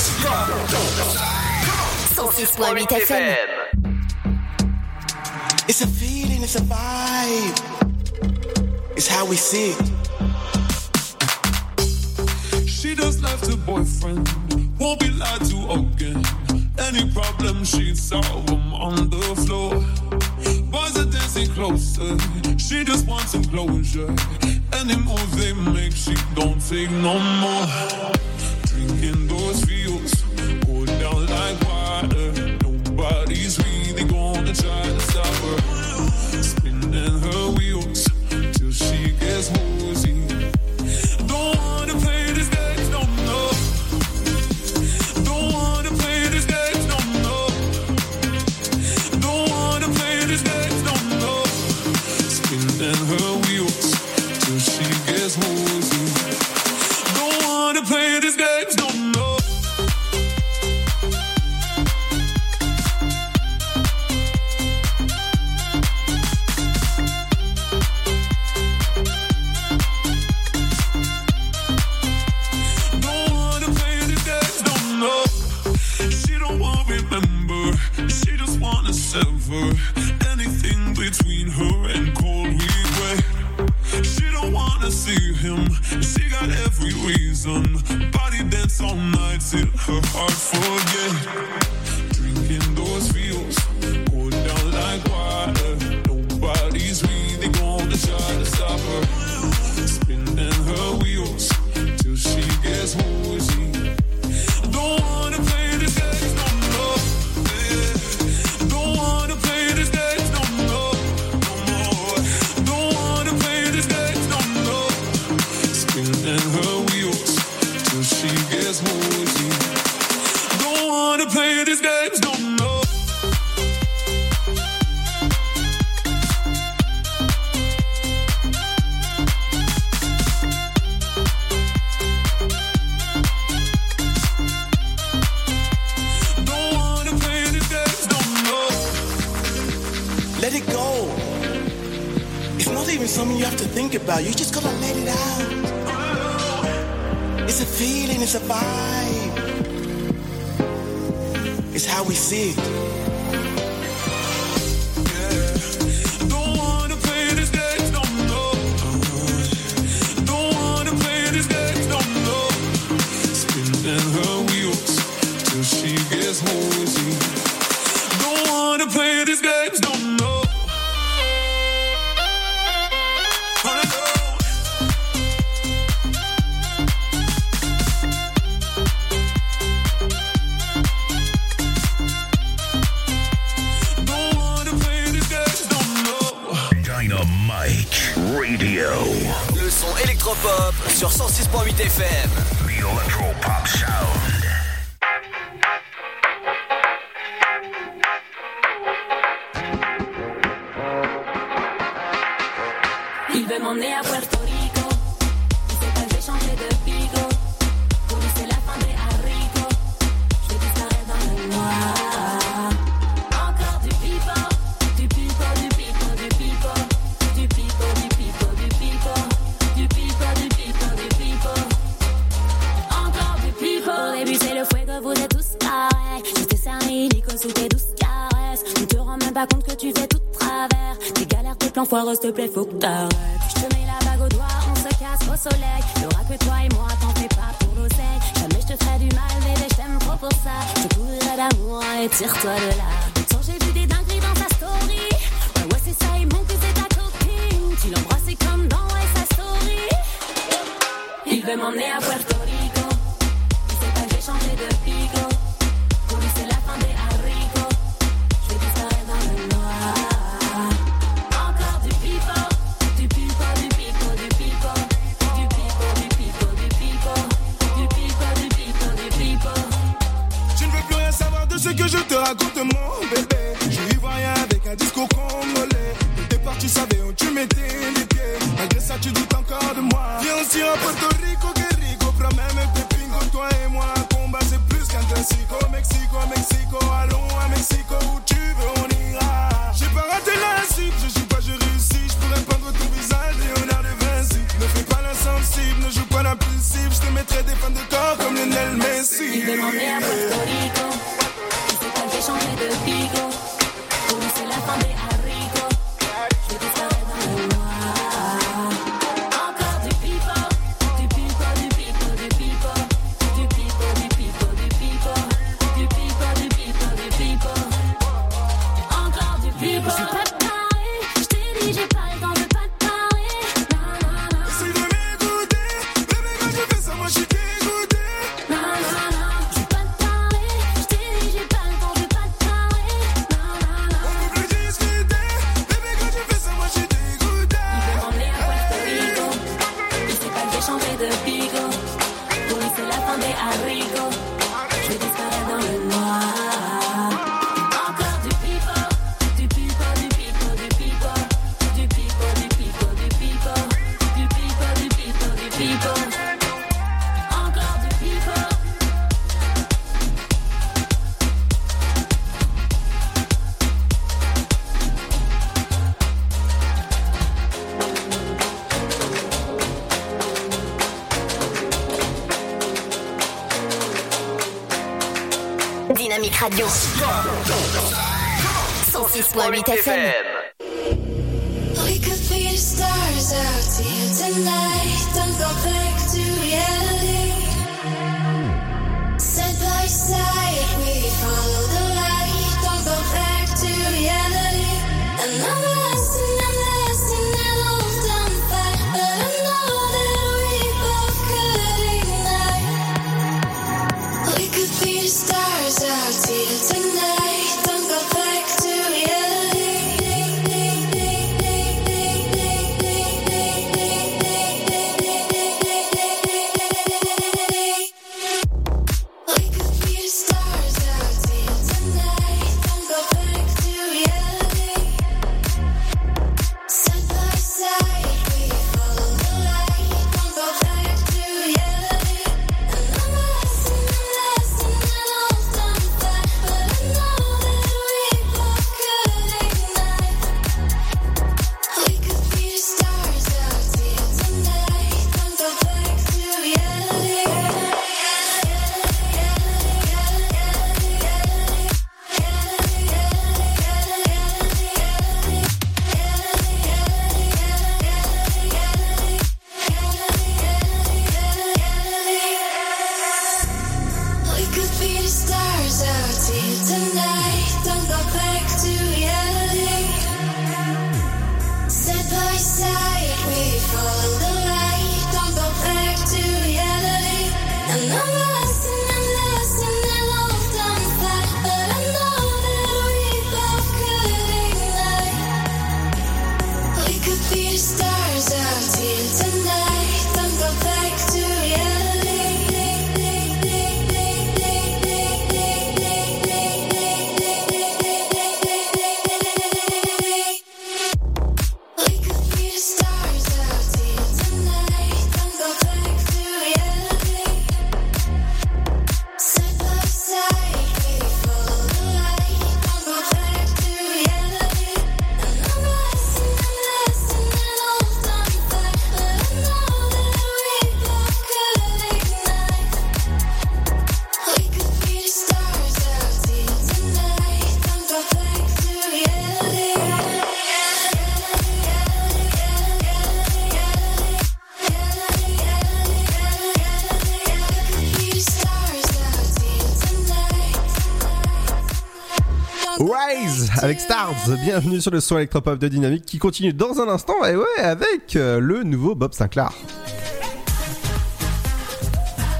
Speaker 5: 106.8 FM.
Speaker 24: It's a feeling, it's a vibe. It's how we see it.
Speaker 27: She does life to boyfriend, won't be lied to again. Any problem she'd solve them on the floor. Boys are dancing closer, she just wants some closure. Any move they make, she don't take no more. Drinking those feels, go down like water. Nobody's really gonna try to stop her. Spinning her wheels
Speaker 14: plan foireux, s'il te plaît, faut que t'arrêtes. Je te mets la bague au doigt, on se casse au soleil. Y'aura que toi et moi, t'en fais pas pour l'oseille. Jamais je te ferai du mal, bébé, je t'aime trop pour ça. Je couvrirai d'amour et tire-toi de là. Pourtant, j'ai vu des dingueries dans ta story. Ouais, ouais, c'est ça, il manque que c'est ta copine. Tu l'embrasses comme dans ouais, sa story. Il veut m'emmener à Puerto Rico. Il sait pas que j'ai changé de je
Speaker 12: te raconte mon bébé. Je suis rien avec un discours congolais. Départ, tu savais où tu mettais les pieds. Malgré ça, tu doutes encore de moi. Viens aussi en Puerto Rico, Guerrico. Prends même comme toi et moi. Combat, c'est plus qu'un classico. Mexico, Mexico, allons à Mexico. Où tu veux, on ira. J'ai pas raté la cible, je joue pas, je réussis. Je pourrais peindre ton visage, Léonard de Vinci. Ne fais pas l'insensible, ne joue pas l'impulsif. Je te mettrai des fins de corps comme Lionel Messi.
Speaker 11: Merit FM.
Speaker 1: Avec Stars. Bienvenue sur le son électropop de Dynamique qui continue dans un instant et ouais avec euh, le nouveau Bob Sinclair.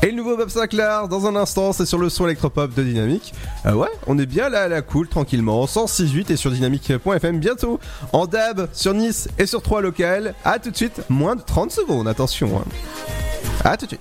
Speaker 1: Et le nouveau Bob Sinclair dans un instant, c'est sur le son électropop de Dynamique. Euh, ouais, on est bien là à la cool tranquillement, 106.8 et sur dynamique.fm bientôt en DAB sur Nice et sur 3 locales. À tout de suite, moins de 30 secondes, attention. hein. Tout de suite.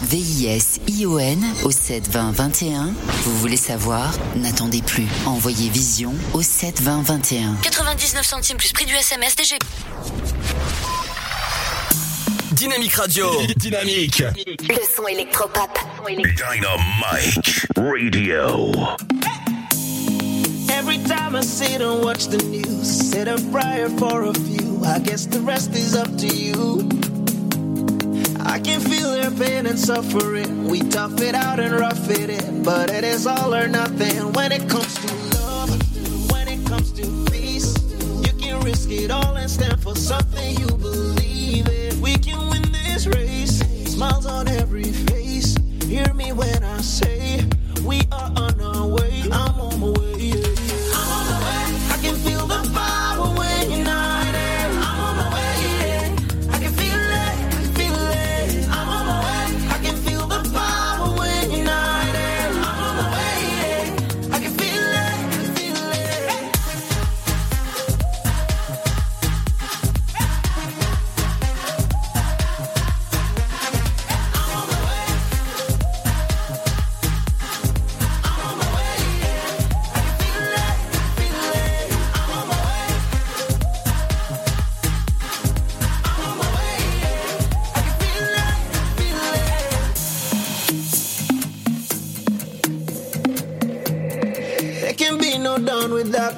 Speaker 7: V-I-S-I-O-N au 72021. Vous voulez savoir? N'attendez plus. Envoyez Vision au 72021.
Speaker 17: 99 centimes plus prix du SMS DGP.
Speaker 4: Dynamique Radio. Dynamique.
Speaker 17: Le son électropop.
Speaker 16: Dynamite Radio.
Speaker 28: Every time I sit and watch the news, said a prayer for a few. I guess the rest is up to you. I can feel their pain and suffering. We tough it out and rough it in, but it is all or nothing when it comes to love. When it comes to peace, you can risk it all and stand for something you believe in. We can win this race. Smiles on every face. Hear me when I say we are on our way. I'm on my way.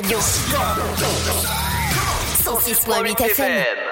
Speaker 23: Radio. 106.8 FM.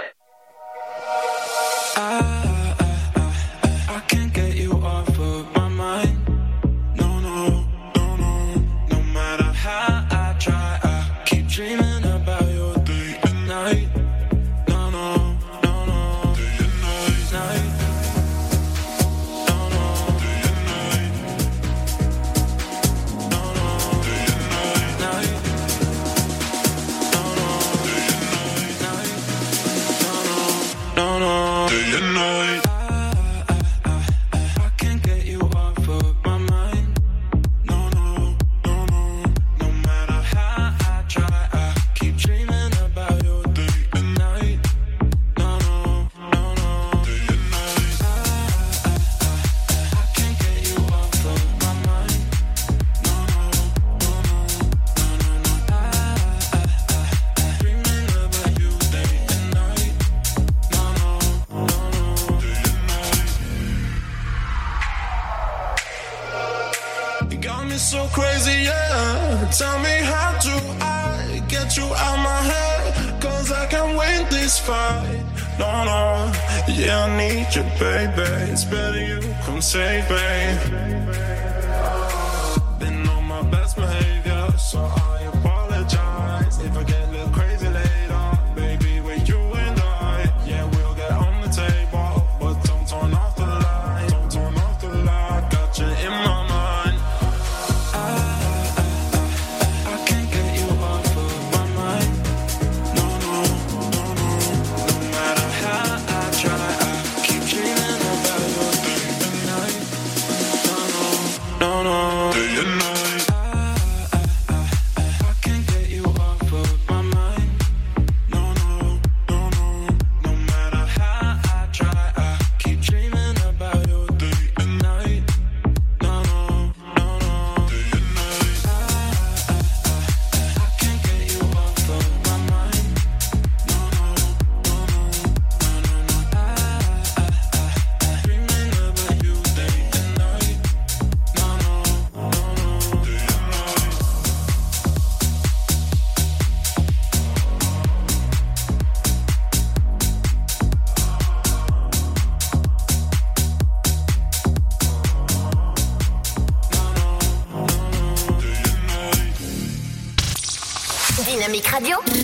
Speaker 29: Better you come save me.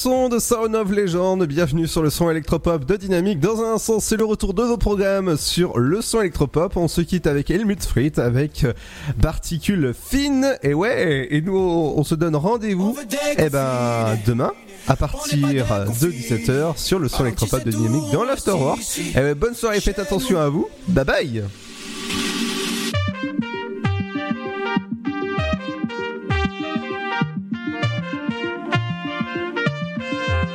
Speaker 1: son de Sound of Legend. Bienvenue sur le son électropop de Dynamique. Dans un sens, c'est le retour de vos programmes sur le son électropop. On se quitte avec Helmut Frit, avec euh, Particules Fines. Et ouais, et nous, on se donne rendez-vous, eh ben, demain, à partir de 17h sur le son électropop de Dynamique dans l'Afterwork. Eh bonne soirée, faites attention à vous. Bye bye!